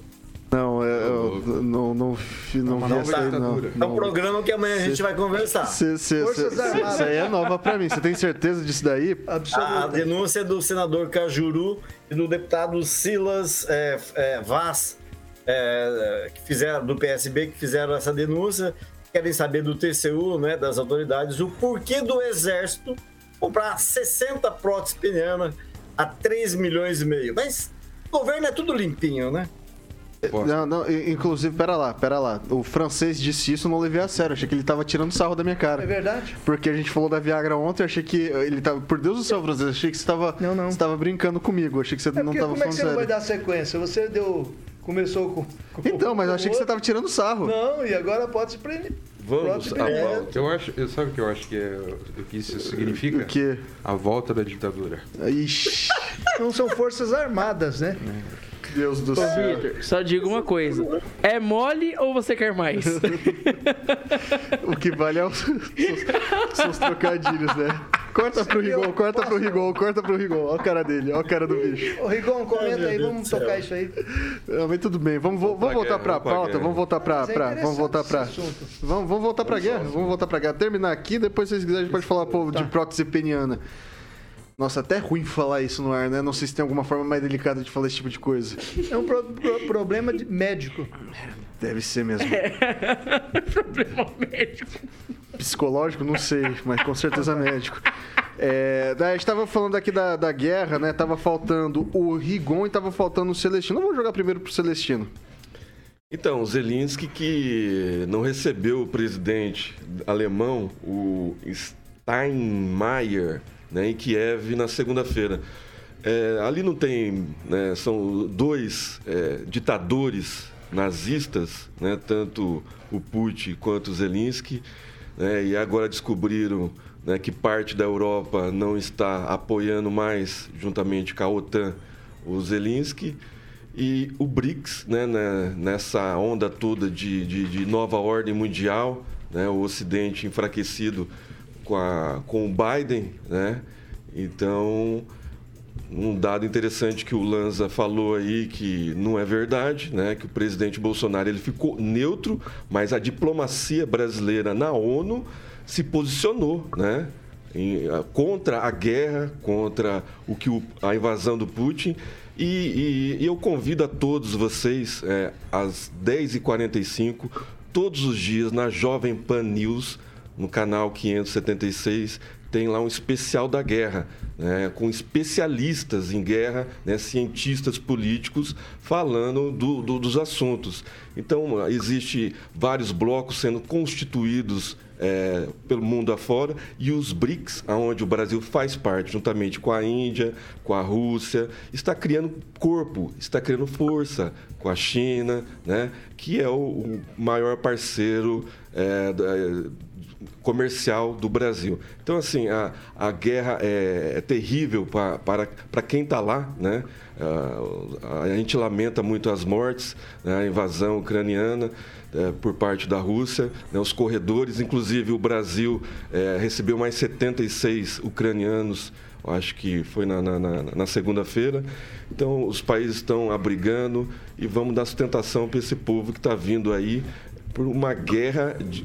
Não, eu, eu não, não, não vi essa aí, não. É um programa que amanhã a gente vai conversar. Cê, cê, Forças cê- cê- Armadas. Isso aí é nova pra mim. Você tem certeza disso daí? A denúncia é do senador Cajuru e do deputado Silas é, é, Vaz, é, que fizeram, do PSB, que fizeram essa denúncia. Querem saber do TCU, né, das autoridades, o porquê do Exército comprar 60 próteses penianas a 3 milhões e meio. Mas o governo é tudo limpinho, né? Não, não, inclusive, pera lá, pera lá. O francês disse isso, eu não levei a sério. Achei que ele tava tirando sarro da minha cara. É verdade? Porque a gente falou da Viagra ontem, eu achei que ele tava. Por Deus do céu, francês, achei que você tava, Não, não. Você tava brincando comigo. Achei que você É não tava como é que falando você não vai sério. dar sequência? Você deu. Começou com. com Então, mas eu achei que você tava tirando sarro. Não, e agora pode se prender. Vamos à pauta. Eu acho, eu- sabe o que eu acho que, é, o que isso significa? O quê? A volta da ditadura. Ixi, Não são forças armadas, né? Deus do Ô, céu. Só digo uma coisa. É mole ou você quer mais? O que vale é os seus, seus trocadilhos, né? Corta pro Rigon, corta pro Rigon, corta pro Rigon. Olha a cara dele, olha a cara do bicho. Ô, Rigon, comenta aí, vamos tocar isso aí. Não, mas tudo bem, vamos, vamos pra voltar pra vamos pra pauta, vamos voltar pra. É pra- vamos voltar pra. Vamos, vamos voltar pra guerra, vamos voltar pra guerra. Terminar aqui, depois se vocês quiserem, a gente pode falar pô, de prótese peniana. Nossa, até é ruim falar isso no ar, né? Não sei se tem alguma forma mais delicada de falar esse tipo de coisa. É um pro- pro- problema de médico. Deve ser mesmo. Problema médico. Psicológico, não sei, mas com certeza médico. É, a gente tava falando aqui da, da guerra, né? Tava faltando o Rigon e tava faltando o Celestino. Eu vou jogar primeiro pro Celestino. Então, o Zelensky que não recebeu o presidente alemão, o Steinmeier, né, em Kiev na segunda-feira. É, ali não tem, né, são dois é, ditadores nazistas, né, tanto o Putin quanto o Zelensky, né, e agora descobriram né, que parte da Europa não está apoiando mais, juntamente com a OTAN, o Zelensky. E o BRICS, né, nessa onda toda de, de, de nova ordem mundial, o Ocidente enfraquecido com, a, com o Biden, né? Então, um dado interessante que o Lanza falou aí que não é verdade, né? Que o presidente Bolsonaro ele ficou neutro, mas a diplomacia brasileira na ONU se posicionou, né? em- contra a guerra, contra o que o- a invasão do Putin. E, e- e eu convido a todos vocês, é, às 10h45, todos os dias, na Jovem Pan News, no canal 576, tem lá um especial da guerra, né, com especialistas em guerra, né, cientistas políticos, falando do- do- dos assuntos. Então, existe vários blocos sendo constituídos é, pelo mundo afora e os BRICS, onde o Brasil faz parte, juntamente com a Índia, com a Rússia, está criando corpo, está criando força com a China, né, que é o, o maior parceiro é, da- comercial do Brasil. Então, assim, a, a guerra é, é terrível para, para quem está lá, né? Ah, a gente lamenta muito as mortes, né? a invasão ucraniana eh, por parte da Rússia, né? os corredores, inclusive o Brasil eh, recebeu mais 76 ucranianos, acho que foi na, na- na- na segunda-feira. Então, os países estão abrigando e vamos dar sustentação para esse povo que está vindo aí por uma guerra, de-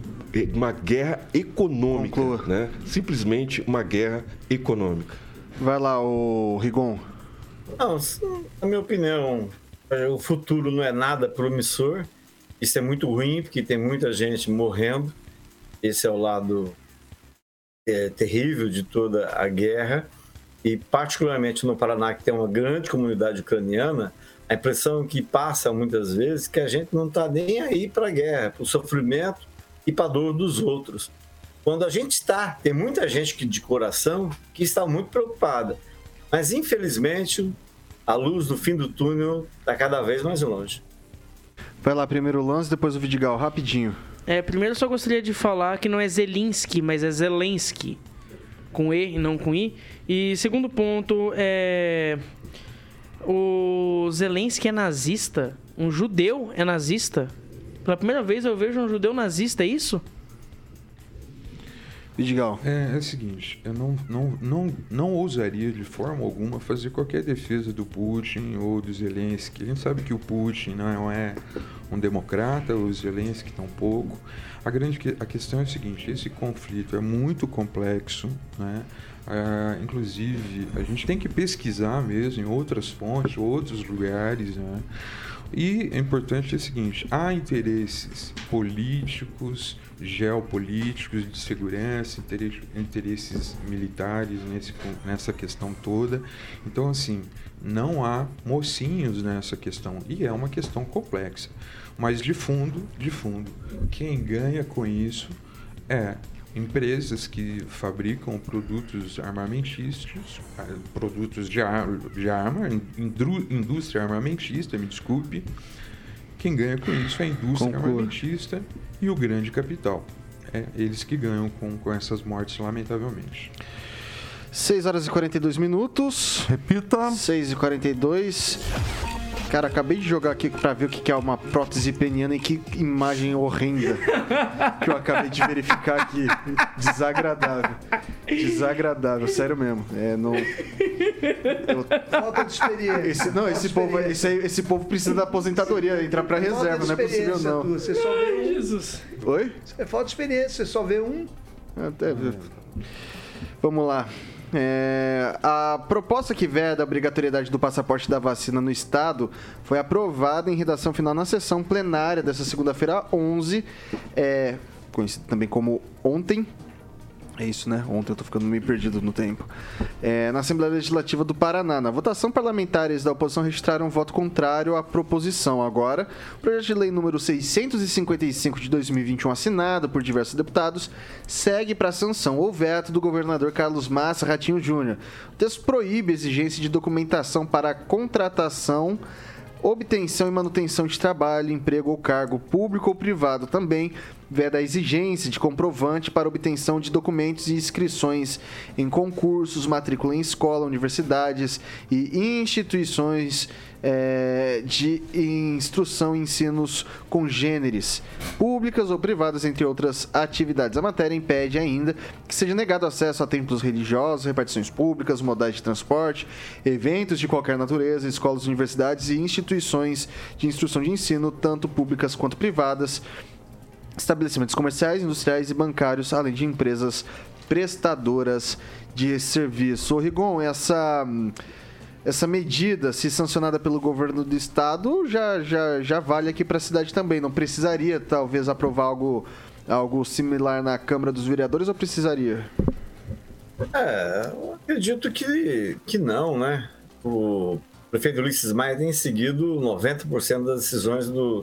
uma guerra econômica, Conclua. né? Simplesmente uma guerra econômica. Vai lá, o Rigon. Não, na minha opinião, eh, o futuro não é nada promissor. Isso é muito ruim, porque tem muita gente morrendo. Esse é o lado é, terrível de toda a guerra, e particularmente no Paraná, que tem uma grande comunidade ucraniana, a impressão que passa muitas vezes é que a gente não está nem aí para a guerra, para o sofrimento e para a dor dos outros. Quando a gente está, tem muita gente que de coração que está muito preocupada, mas infelizmente a luz do fim do túnel está cada vez mais longe. Vai lá, primeiro o lance, depois o Vidigal, rapidinho. É, primeiro eu só gostaria de falar que não é Zelensky, mas é Zelensky. Com E e não com I. E segundo ponto, é. O Zelensky é nazista? Um judeu é nazista? Pela primeira vez eu vejo um judeu nazista, é isso? Vidigal. É, é o seguinte, eu não, não, não, não ousaria de forma alguma fazer qualquer defesa do Putin ou do Zelensky. A gente sabe que o Putin não é um democrata, o Zelensky tampouco. A grande a questão é a seguinte, esse conflito é muito complexo, né? Ah, inclusive, a gente tem que pesquisar mesmo em outras fontes, outros lugares, né? E é importante é o seguinte: há interesses políticos, geopolíticos, de segurança, interesses militares nesse, nessa questão toda. Então, assim, não há mocinhos nessa questão. E é uma questão complexa. Mas, de fundo, de fundo, quem ganha com isso é empresas que fabricam produtos armamentísticos, eh, produtos de, ar, de arma, indústria armamentista, me desculpe. Quem ganha com isso é a indústria Concordo. armamentista e o grande capital. É eles que ganham com, com essas mortes, lamentavelmente. 6 horas e 42 minutos. Repita. 6 e 42. Cara, acabei de jogar aqui pra ver o que é uma prótese peniana e que imagem horrenda que eu acabei de verificar aqui. Desagradável. Desagradável, sério mesmo. É, não... Eu... Falta de experiência. Esse, não, esse povo, esse, esse povo precisa da aposentadoria, entrar pra reserva, não é possível não. Tu, você só vê um. Jesus. Oi? É falta de experiência, você só vê um. Até... Vamos lá. É, a proposta que veda a obrigatoriedade do passaporte da vacina no Estado foi aprovada em redação final na sessão plenária dessa segunda-feira 11, é, conhecido também como ontem, é isso, né? Ontem eu tô ficando meio perdido no tempo. É, na Assembleia Legislativa do Paraná. Na votação, parlamentares da oposição registraram um voto contrário à proposição. Agora, o projeto de lei número 655 de 2021, assinado por diversos deputados, segue para sanção ou veto do governador Carlos Massa Ratinho Júnior. O texto proíbe a exigência de documentação para contratação obtenção e manutenção de trabalho, emprego ou cargo público ou privado também, veda a exigência de comprovante para obtenção de documentos e inscrições em concursos, matrícula em escola, universidades e instituições é, de instrução e ensinos congêneres, públicas ou privadas, entre outras atividades. A matéria impede ainda que seja negado acesso a templos religiosos, repartições públicas, modais de transporte, eventos de qualquer natureza, escolas, universidades e instituições de instrução de ensino, tanto públicas quanto privadas estabelecimentos comerciais, industriais e bancários, além de empresas prestadoras de serviço. O Rigon, essa essa medida, se sancionada pelo governo do estado, já, já, já vale aqui para a cidade também. Não precisaria, talvez, aprovar algo, algo similar na Câmara dos Vereadores ou precisaria? É, eu acredito que, que não, né? O prefeito Ulisses Maia tem seguido 90% das decisões do,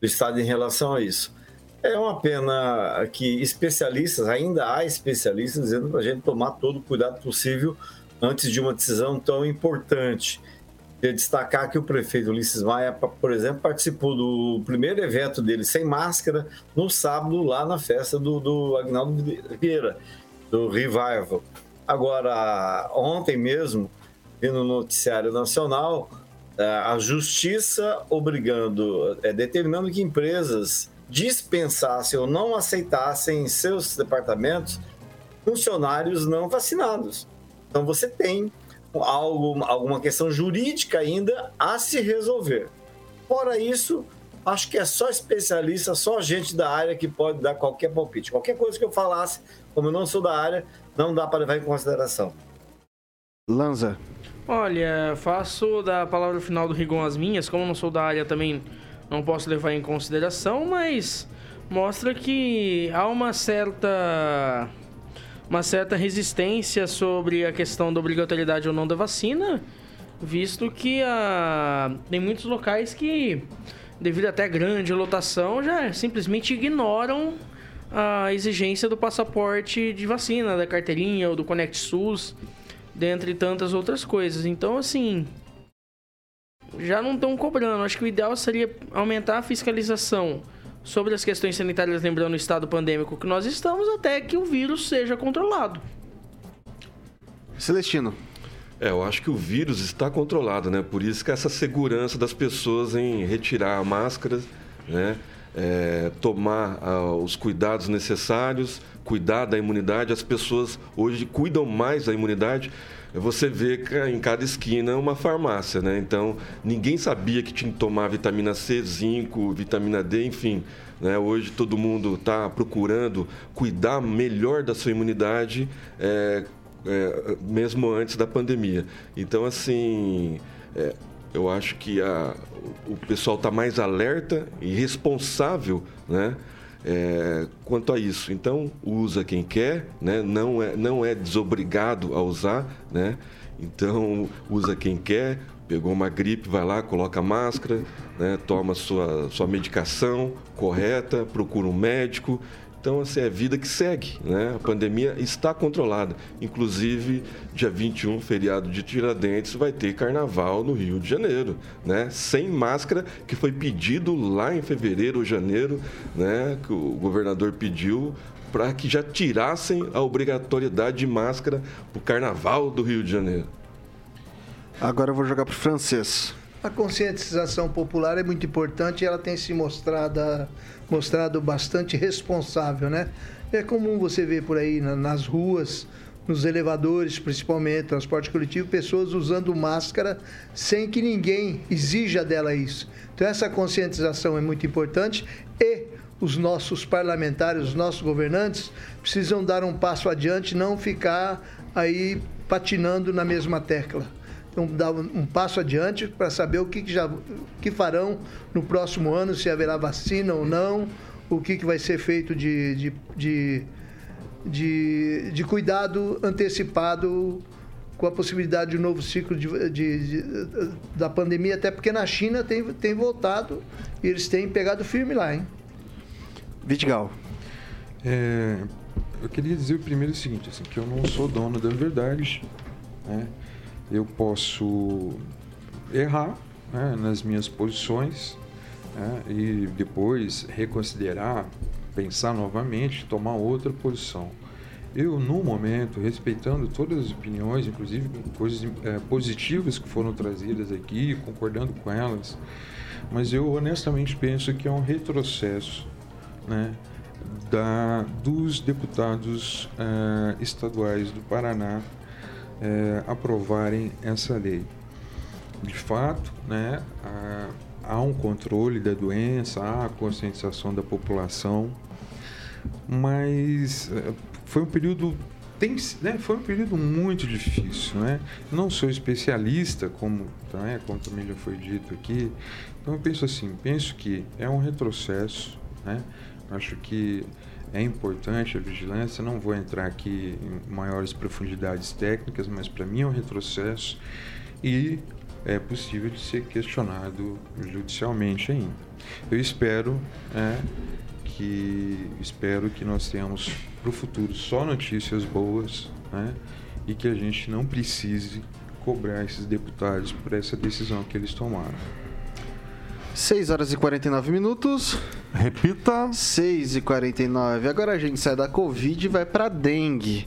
do Estado em relação a isso. É uma pena que especialistas, ainda há especialistas dizendo para a gente tomar todo o cuidado possível antes de uma decisão tão importante. Queria destacar que o prefeito Ulisses Maia, por exemplo, participou do primeiro evento dele sem máscara no sábado, lá na festa do, do Agnaldo Vieira, do Revival. Agora, ontem mesmo, no noticiário nacional, é, a justiça obrigando, é, determinando que empresas dispensassem ou não aceitassem em seus departamentos funcionários não vacinados. Então você tem algo, alguma questão jurídica ainda a se resolver. Fora isso, acho que é só especialista, só gente da área que pode dar qualquer palpite. Qualquer coisa que eu falasse, como eu não sou da área, não dá para levar em consideração. Lanza. Olha, faço da palavra final do Rigon as minhas, como eu não sou da área também não posso levar em consideração, mas mostra que há uma certa uma certa resistência sobre a questão da obrigatoriedade ou não da vacina, visto que ah, tem muitos locais que, devido até grande lotação, já simplesmente ignoram a exigência do passaporte de vacina, da carteirinha ou do Conect SUS, dentre tantas outras coisas. Então, assim, já não estão cobrando. Acho que o ideal seria aumentar a fiscalização sobre as questões sanitárias, lembrando o estado pandêmico que nós estamos, até que o vírus seja controlado. Celestino. É, eu acho que o vírus está controlado, né? Por isso que essa segurança das pessoas em retirar a máscara, né? É, tomar ah, os cuidados necessários, cuidar da imunidade. As pessoas hoje cuidam mais da imunidade. Você vê em cada esquina uma farmácia, né? Então, ninguém sabia que tinha que tomar vitamina C, zinco, vitamina D, enfim. Né? Hoje todo mundo está procurando cuidar melhor da sua imunidade. É, é, mesmo antes da pandemia. Então, assim, é, eu acho que a, o pessoal está mais alerta e responsável, né? É, quanto a isso. Então, usa quem quer, né? não, é, não é desobrigado a usar, né? Então, usa quem quer, pegou uma gripe, vai lá, coloca máscara, né? toma sua, sua medicação correta, procura um médico então, assim, é vida que segue, né? A pandemia está controlada. Inclusive, dia 21, feriado de Tiradentes, vai ter carnaval no Rio de Janeiro, né? Sem máscara, que foi pedido lá em fevereiro ou janeiro, né? Que o governador pediu para que já tirassem a obrigatoriedade de máscara para o carnaval do Rio de Janeiro. Agora eu vou jogar para o francês. A conscientização popular é muito importante e ela tem se mostrado, mostrado bastante responsável, né? É comum você ver por aí nas ruas, nos elevadores, principalmente, transporte coletivo, pessoas usando máscara sem que ninguém exija dela isso. Então, essa conscientização é muito importante e os nossos parlamentares, os nossos governantes precisam dar um passo adiante, não ficar aí patinando na mesma tecla então, dar um passo adiante para saber o que, que, já, que farão no próximo ano, se haverá vacina ou não, o que, que vai ser feito de, de, de, de, de cuidado antecipado com a possibilidade de um novo ciclo de, de, de, da pandemia, até porque na China tem, tem voltado e eles têm pegado firme lá, hein? Vitigal. É, eu queria dizer primeiro o seguinte, assim, que eu não sou dono da verdade, né? Eu posso errar né, nas minhas posições né, e depois reconsiderar, pensar novamente, tomar outra posição. Eu, no momento, respeitando todas as opiniões, inclusive coisas é, positivas que foram trazidas aqui, concordando com elas, mas eu honestamente penso que é um retrocesso né, da, dos deputados é, estaduais do Paraná é, aprovarem essa lei. De fato, né, há, há um controle da doença, há a conscientização da população, mas é, foi um período tem, né, foi um período muito difícil, né? Não sou especialista, como, né, como também já foi dito aqui, então eu penso assim, penso que é um retrocesso, né? Acho que é importante a vigilância, não vou entrar aqui em maiores profundidades técnicas, mas para mim é um retrocesso e é possível de ser questionado judicialmente ainda. Eu espero é, que espero que nós tenhamos para o futuro só notícias boas né, e que a gente não precise cobrar esses deputados por essa decisão que eles tomaram. 6 horas e 49 minutos. Repita. 6 e 49. Agora a gente sai da Covid e vai para dengue.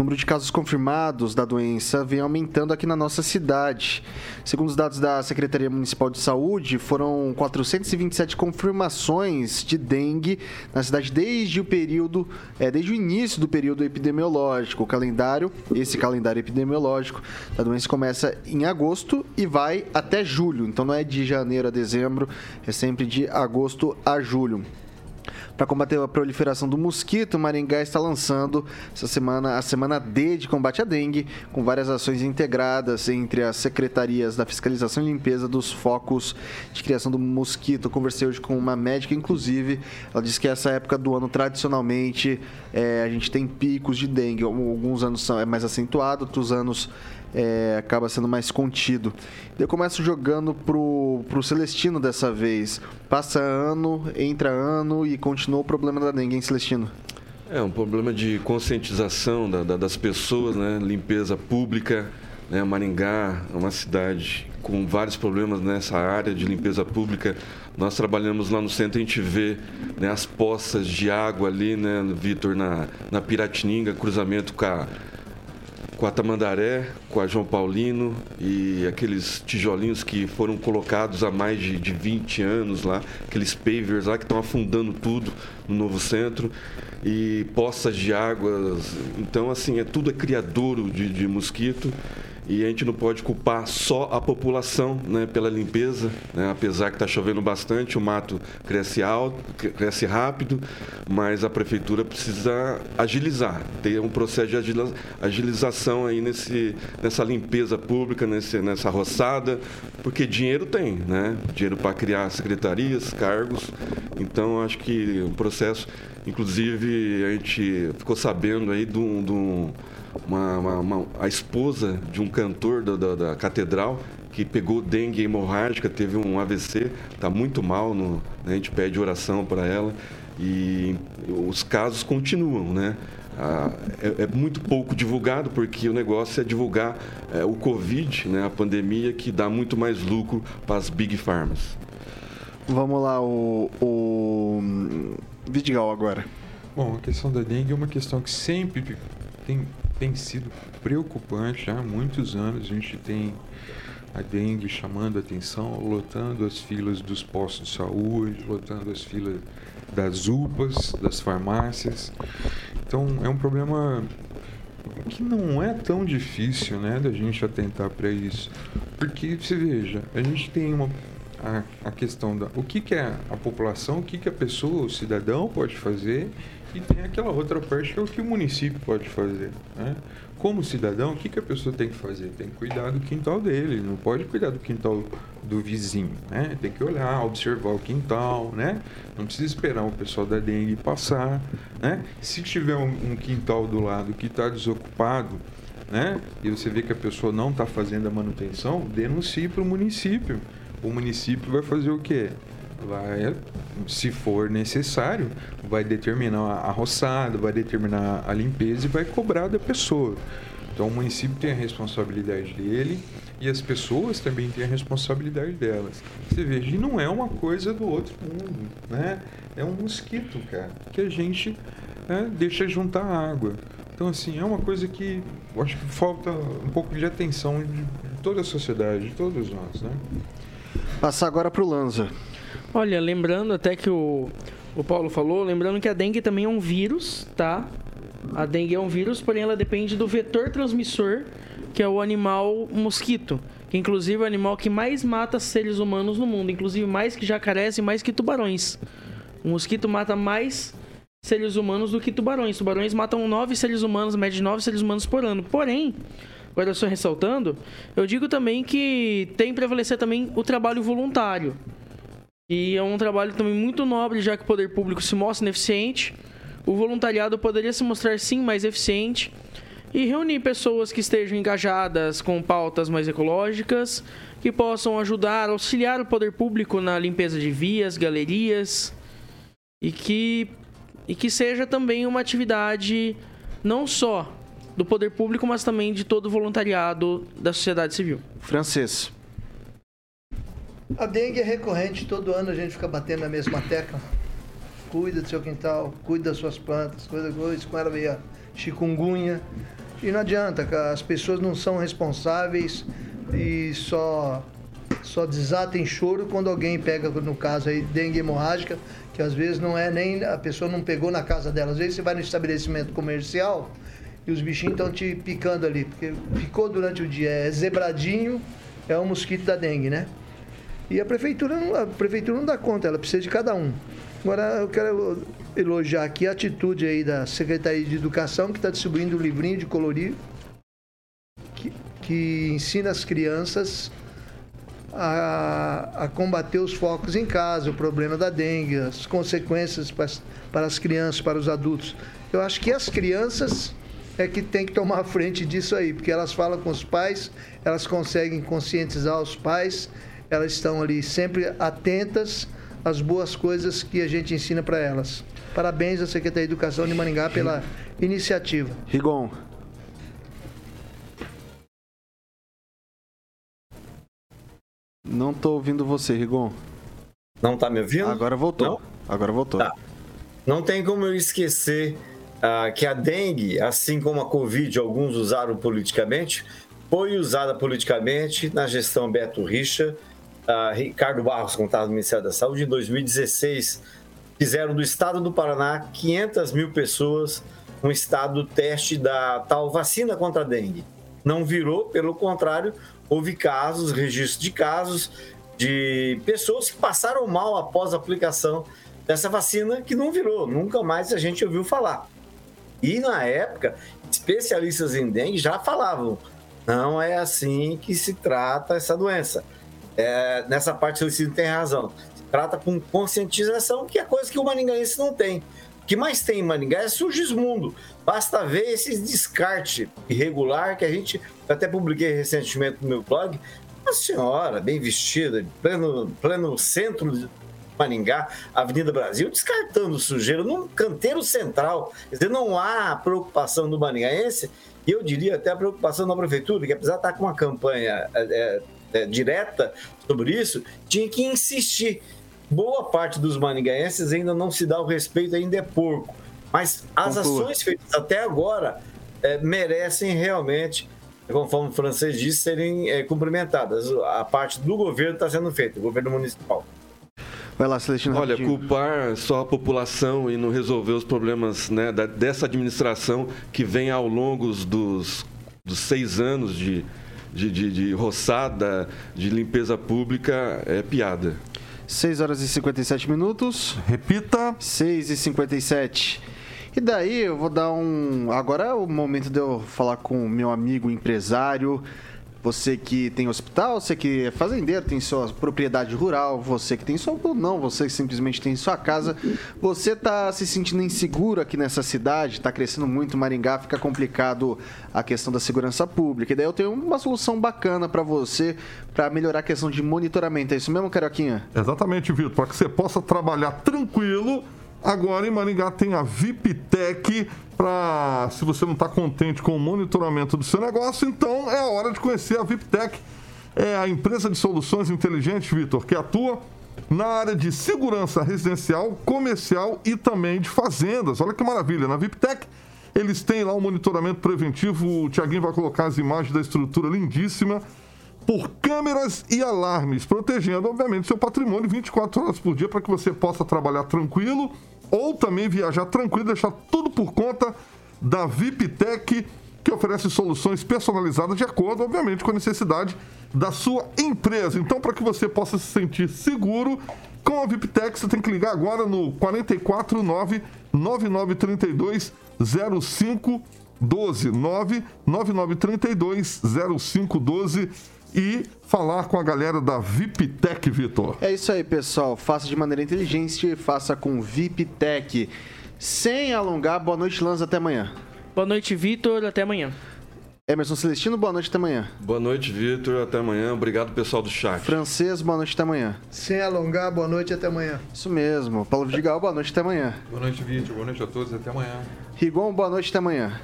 O número de casos confirmados da doença vem aumentando aqui na nossa cidade. Segundo os dados da Secretaria Municipal de Saúde, foram 427 confirmações de dengue na cidade desde o período, é, desde o início do período epidemiológico. O calendário, esse calendário epidemiológico da doença começa em agosto e vai até julho. Então não é de janeiro a dezembro, é sempre de agosto a julho. Para combater a proliferação do mosquito, Maringá está lançando essa semana a semana D de combate à dengue, com várias ações integradas entre as secretarias da fiscalização e limpeza dos focos de criação do mosquito. Eu conversei hoje com uma médica, inclusive, ela disse que essa época do ano tradicionalmente é, a gente tem picos de dengue. Alguns anos são, é mais acentuado, outros anos é, acaba sendo mais contido. Eu começo jogando pro, pro Celestino dessa vez. Passa ano, entra ano e continua o problema da dengue, hein, Celestino? É um problema de conscientização da, da, das pessoas, né? Limpeza pública. Né? Maringá é uma cidade com vários problemas nessa área de limpeza pública. Nós trabalhamos lá no centro, a gente vê né, as poças de água ali, né, Vitor, na, na Piratininga, cruzamento com a com a Tamandaré, com a João Paulino e aqueles tijolinhos que foram colocados há mais de, de 20 anos lá, aqueles pavers lá que estão afundando tudo no novo centro e poças de águas. Então, assim, é tudo é criadouro de, de mosquito e a gente não pode culpar só a população né, pela limpeza, né? apesar que está chovendo bastante, o mato cresce alto, cresce rápido, mas a prefeitura precisa agilizar, ter um processo de agilização aí nesse, nessa limpeza pública, nesse, nessa roçada, porque dinheiro tem, né? Dinheiro para criar secretarias, cargos. Então acho que o processo, inclusive a gente ficou sabendo aí de um uma, uma, uma, a esposa de um cantor da, da, da, catedral que pegou dengue hemorrágica, teve um AVC, está muito mal, no, né? a gente pede oração para ela e os casos continuam, né? Ah, é, é, muito pouco divulgado porque o negócio é divulgar é, o Covid, né, a pandemia, que dá muito mais lucro para as big farms. Vamos lá, o, o Vidigal agora. Bom, a questão da dengue é uma questão que sempre tem tem sido preocupante há muitos anos. A gente tem a dengue chamando a atenção, lotando as filas dos postos de saúde, lotando as filas das UPAs, das farmácias. Então é um problema que não é tão difícil, né, da gente atentar para isso, porque você veja, a gente tem uma a, a questão da o que, que é a população, o que, que a pessoa, o cidadão pode fazer e tem aquela outra parte que é o que o município pode fazer. Né? Como cidadão, o que, que a pessoa tem que fazer? Tem que cuidar do quintal dele, não pode cuidar do quintal do vizinho. Né? Tem que olhar, observar o quintal, né? não precisa esperar o pessoal da dengue passar. Né? Se tiver um, um quintal do lado que está desocupado, né? e você vê que a pessoa não está fazendo a manutenção, denuncie para o município. O município vai fazer o quê? Vai, se for necessário, vai determinar a roçada, vai determinar a limpeza e vai cobrar da pessoa. Então o município tem a responsabilidade dele e as pessoas também têm a responsabilidade delas. Você veja, e não é uma coisa do outro mundo, né? É um mosquito, cara, que a gente né, deixa juntar água. Então, assim, é uma coisa que eu acho que falta um pouco de atenção de toda a sociedade, de todos nós, né? Passar agora para o Lanza. Olha, lembrando até que o, o Paulo falou, lembrando que a dengue também é um vírus, tá? A dengue é um vírus, porém ela depende do vetor transmissor, que é o animal mosquito. Que inclusive é o animal que mais mata seres humanos no mundo, inclusive mais que jacarés e mais que tubarões. O mosquito mata mais seres humanos do que tubarões. Tubarões matam nove seres humanos, média de nove seres humanos por ano. Porém, agora só ressaltando, eu digo também que tem que prevalecer também o trabalho voluntário. E é um trabalho também muito nobre, já que o poder público se mostra ineficiente. O voluntariado poderia se mostrar sim mais eficiente e reunir pessoas que estejam engajadas com pautas mais ecológicas, que possam ajudar, auxiliar o poder público na limpeza de vias, galerias e que e que seja também uma atividade não só do poder público, mas também de todo o voluntariado da sociedade civil. Francês. A dengue é recorrente, todo ano a gente fica batendo na mesma tecla. Cuida do seu quintal, cuida das suas plantas, coisa coisa. Com ela veio a chikungunya. E não adianta, as pessoas não são responsáveis e só só desatem choro quando alguém pega, no caso aí, dengue hemorrágica, que às vezes não é nem a pessoa não pegou na casa dela. Às vezes você vai no estabelecimento comercial e os bichinhos estão te picando ali, porque ficou durante o dia, é zebradinho, é o mosquito da dengue, né? E a prefeitura, não, a prefeitura não dá conta, ela precisa de cada um. Agora eu quero elogiar aqui a atitude aí da Secretaria de Educação que está distribuindo um livrinho de colorir que, que ensina as crianças a, a, combater os focos em casa, o problema da dengue, as consequências para, para as crianças, para os adultos. Eu acho que as crianças é que tem que tomar a frente disso aí, porque elas falam com os pais, elas conseguem conscientizar os pais, elas estão ali sempre atentas às boas coisas que a gente ensina para elas. Parabéns à Secretaria de Educação de Maringá pela iniciativa. Rigon. Não estou ouvindo você, Rigon. Não está me ouvindo? Agora voltou. Não? Agora voltou. Tá. Não tem como eu esquecer uh, que a dengue, assim como a Covid, alguns usaram politicamente, foi usada politicamente na gestão Beto Richa, uh, Ricardo Barros, contado no Ministério da Saúde, em 2016, fizeram do estado do Paraná 500 mil pessoas um estado teste da tal vacina contra a dengue. Não virou, pelo contrário, houve casos, registros de casos de pessoas que passaram mal após a aplicação dessa vacina que não virou, nunca mais a gente ouviu falar. E na época, especialistas em dengue já falavam: não é assim que se trata essa doença. É, nessa parte, o Licínio tem razão. Se trata com conscientização, que é coisa que o maringaense não tem. O que mais tem em Maringá é surgismundo. Basta ver esse descarte irregular que a gente. Até publiquei recentemente no meu blog. Uma senhora bem vestida, pleno, pleno centro Maringá, Avenida Brasil, descartando sujeira num canteiro central. Quer dizer, não há preocupação do maringaense, e eu diria até a preocupação da prefeitura, que apesar de estar com uma campanha é, é, direta sobre isso, tinha que insistir. Boa parte dos maringaenses ainda não se dá o respeito, ainda é porco. Mas as Conclua. ações feitas até agora é, merecem realmente, conforme o francês disse, serem é, cumprimentadas. A parte do governo está sendo feita, o governo municipal. Vai lá, Celestino. Olha, rapidinho. culpar só a população e não resolver os problemas né, da, dessa administração que vem ao longo dos, dos seis anos de, de, de, de roçada, de limpeza pública, é piada. 6 horas e 57 minutos. Repita. 6 e 57. E daí eu vou dar um. Agora é o momento de eu falar com o meu amigo empresário você que tem hospital, você que é fazendeiro, tem sua propriedade rural, você que tem sua ou não, você que simplesmente tem sua casa, você tá se sentindo inseguro aqui nessa cidade, tá crescendo muito Maringá, fica complicado a questão da segurança pública. E daí eu tenho uma solução bacana para você para melhorar a questão de monitoramento. É isso mesmo, Carioquinha? Exatamente, Vitor, para que você possa trabalhar tranquilo Agora em Maringá tem a VIPTEC para se você não está contente com o monitoramento do seu negócio, então é a hora de conhecer a VIPTEC. É a empresa de soluções inteligentes, Vitor, que atua na área de segurança residencial, comercial e também de fazendas. Olha que maravilha, na VIPTEC eles têm lá um monitoramento preventivo. O Tiaguinho vai colocar as imagens da estrutura lindíssima por câmeras e alarmes, protegendo, obviamente, seu patrimônio 24 horas por dia para que você possa trabalhar tranquilo ou também viajar tranquilo, deixar tudo por conta da VIPTEC, que oferece soluções personalizadas de acordo, obviamente, com a necessidade da sua empresa. Então, para que você possa se sentir seguro com a VIPTEC, você tem que ligar agora no 449 9932 0512 99932 0512 e falar com a galera da VIPTEC, Vitor. É isso aí, pessoal. Faça de maneira inteligente, faça com VIPTEC. Sem alongar, boa noite, Lanza, até amanhã. Boa noite, Vitor, até amanhã. Emerson Celestino, boa noite, até amanhã. Boa noite, Vitor, até amanhã. Obrigado, pessoal do chat. Francês, boa noite, até amanhã. Sem alongar, boa noite, até amanhã. Isso mesmo. Paulo Vidigal, boa noite, até amanhã. Boa noite, Vitor. Boa noite a todos, até amanhã. Rigon, boa noite, até amanhã.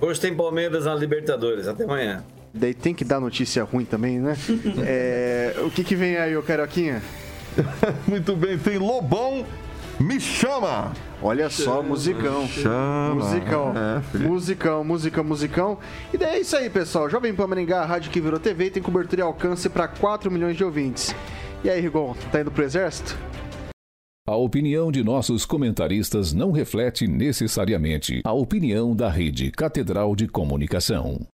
Hoje tem Palmeiras na Libertadores, até amanhã. Daí tem que dar notícia ruim também, né? é, o que, que vem aí, ô Caroquinha? Muito bem, tem Lobão me chama! Olha só, musicão. Chama. Musicão. É, musicão, musicão, musicão. E daí é isso aí, pessoal. Jovem Pan Maringá, a rádio que virou TV, tem cobertura e alcance para 4 milhões de ouvintes. E aí, Rigon, tá indo pro exército? A opinião de nossos comentaristas não reflete necessariamente a opinião da Rede Catedral de Comunicação.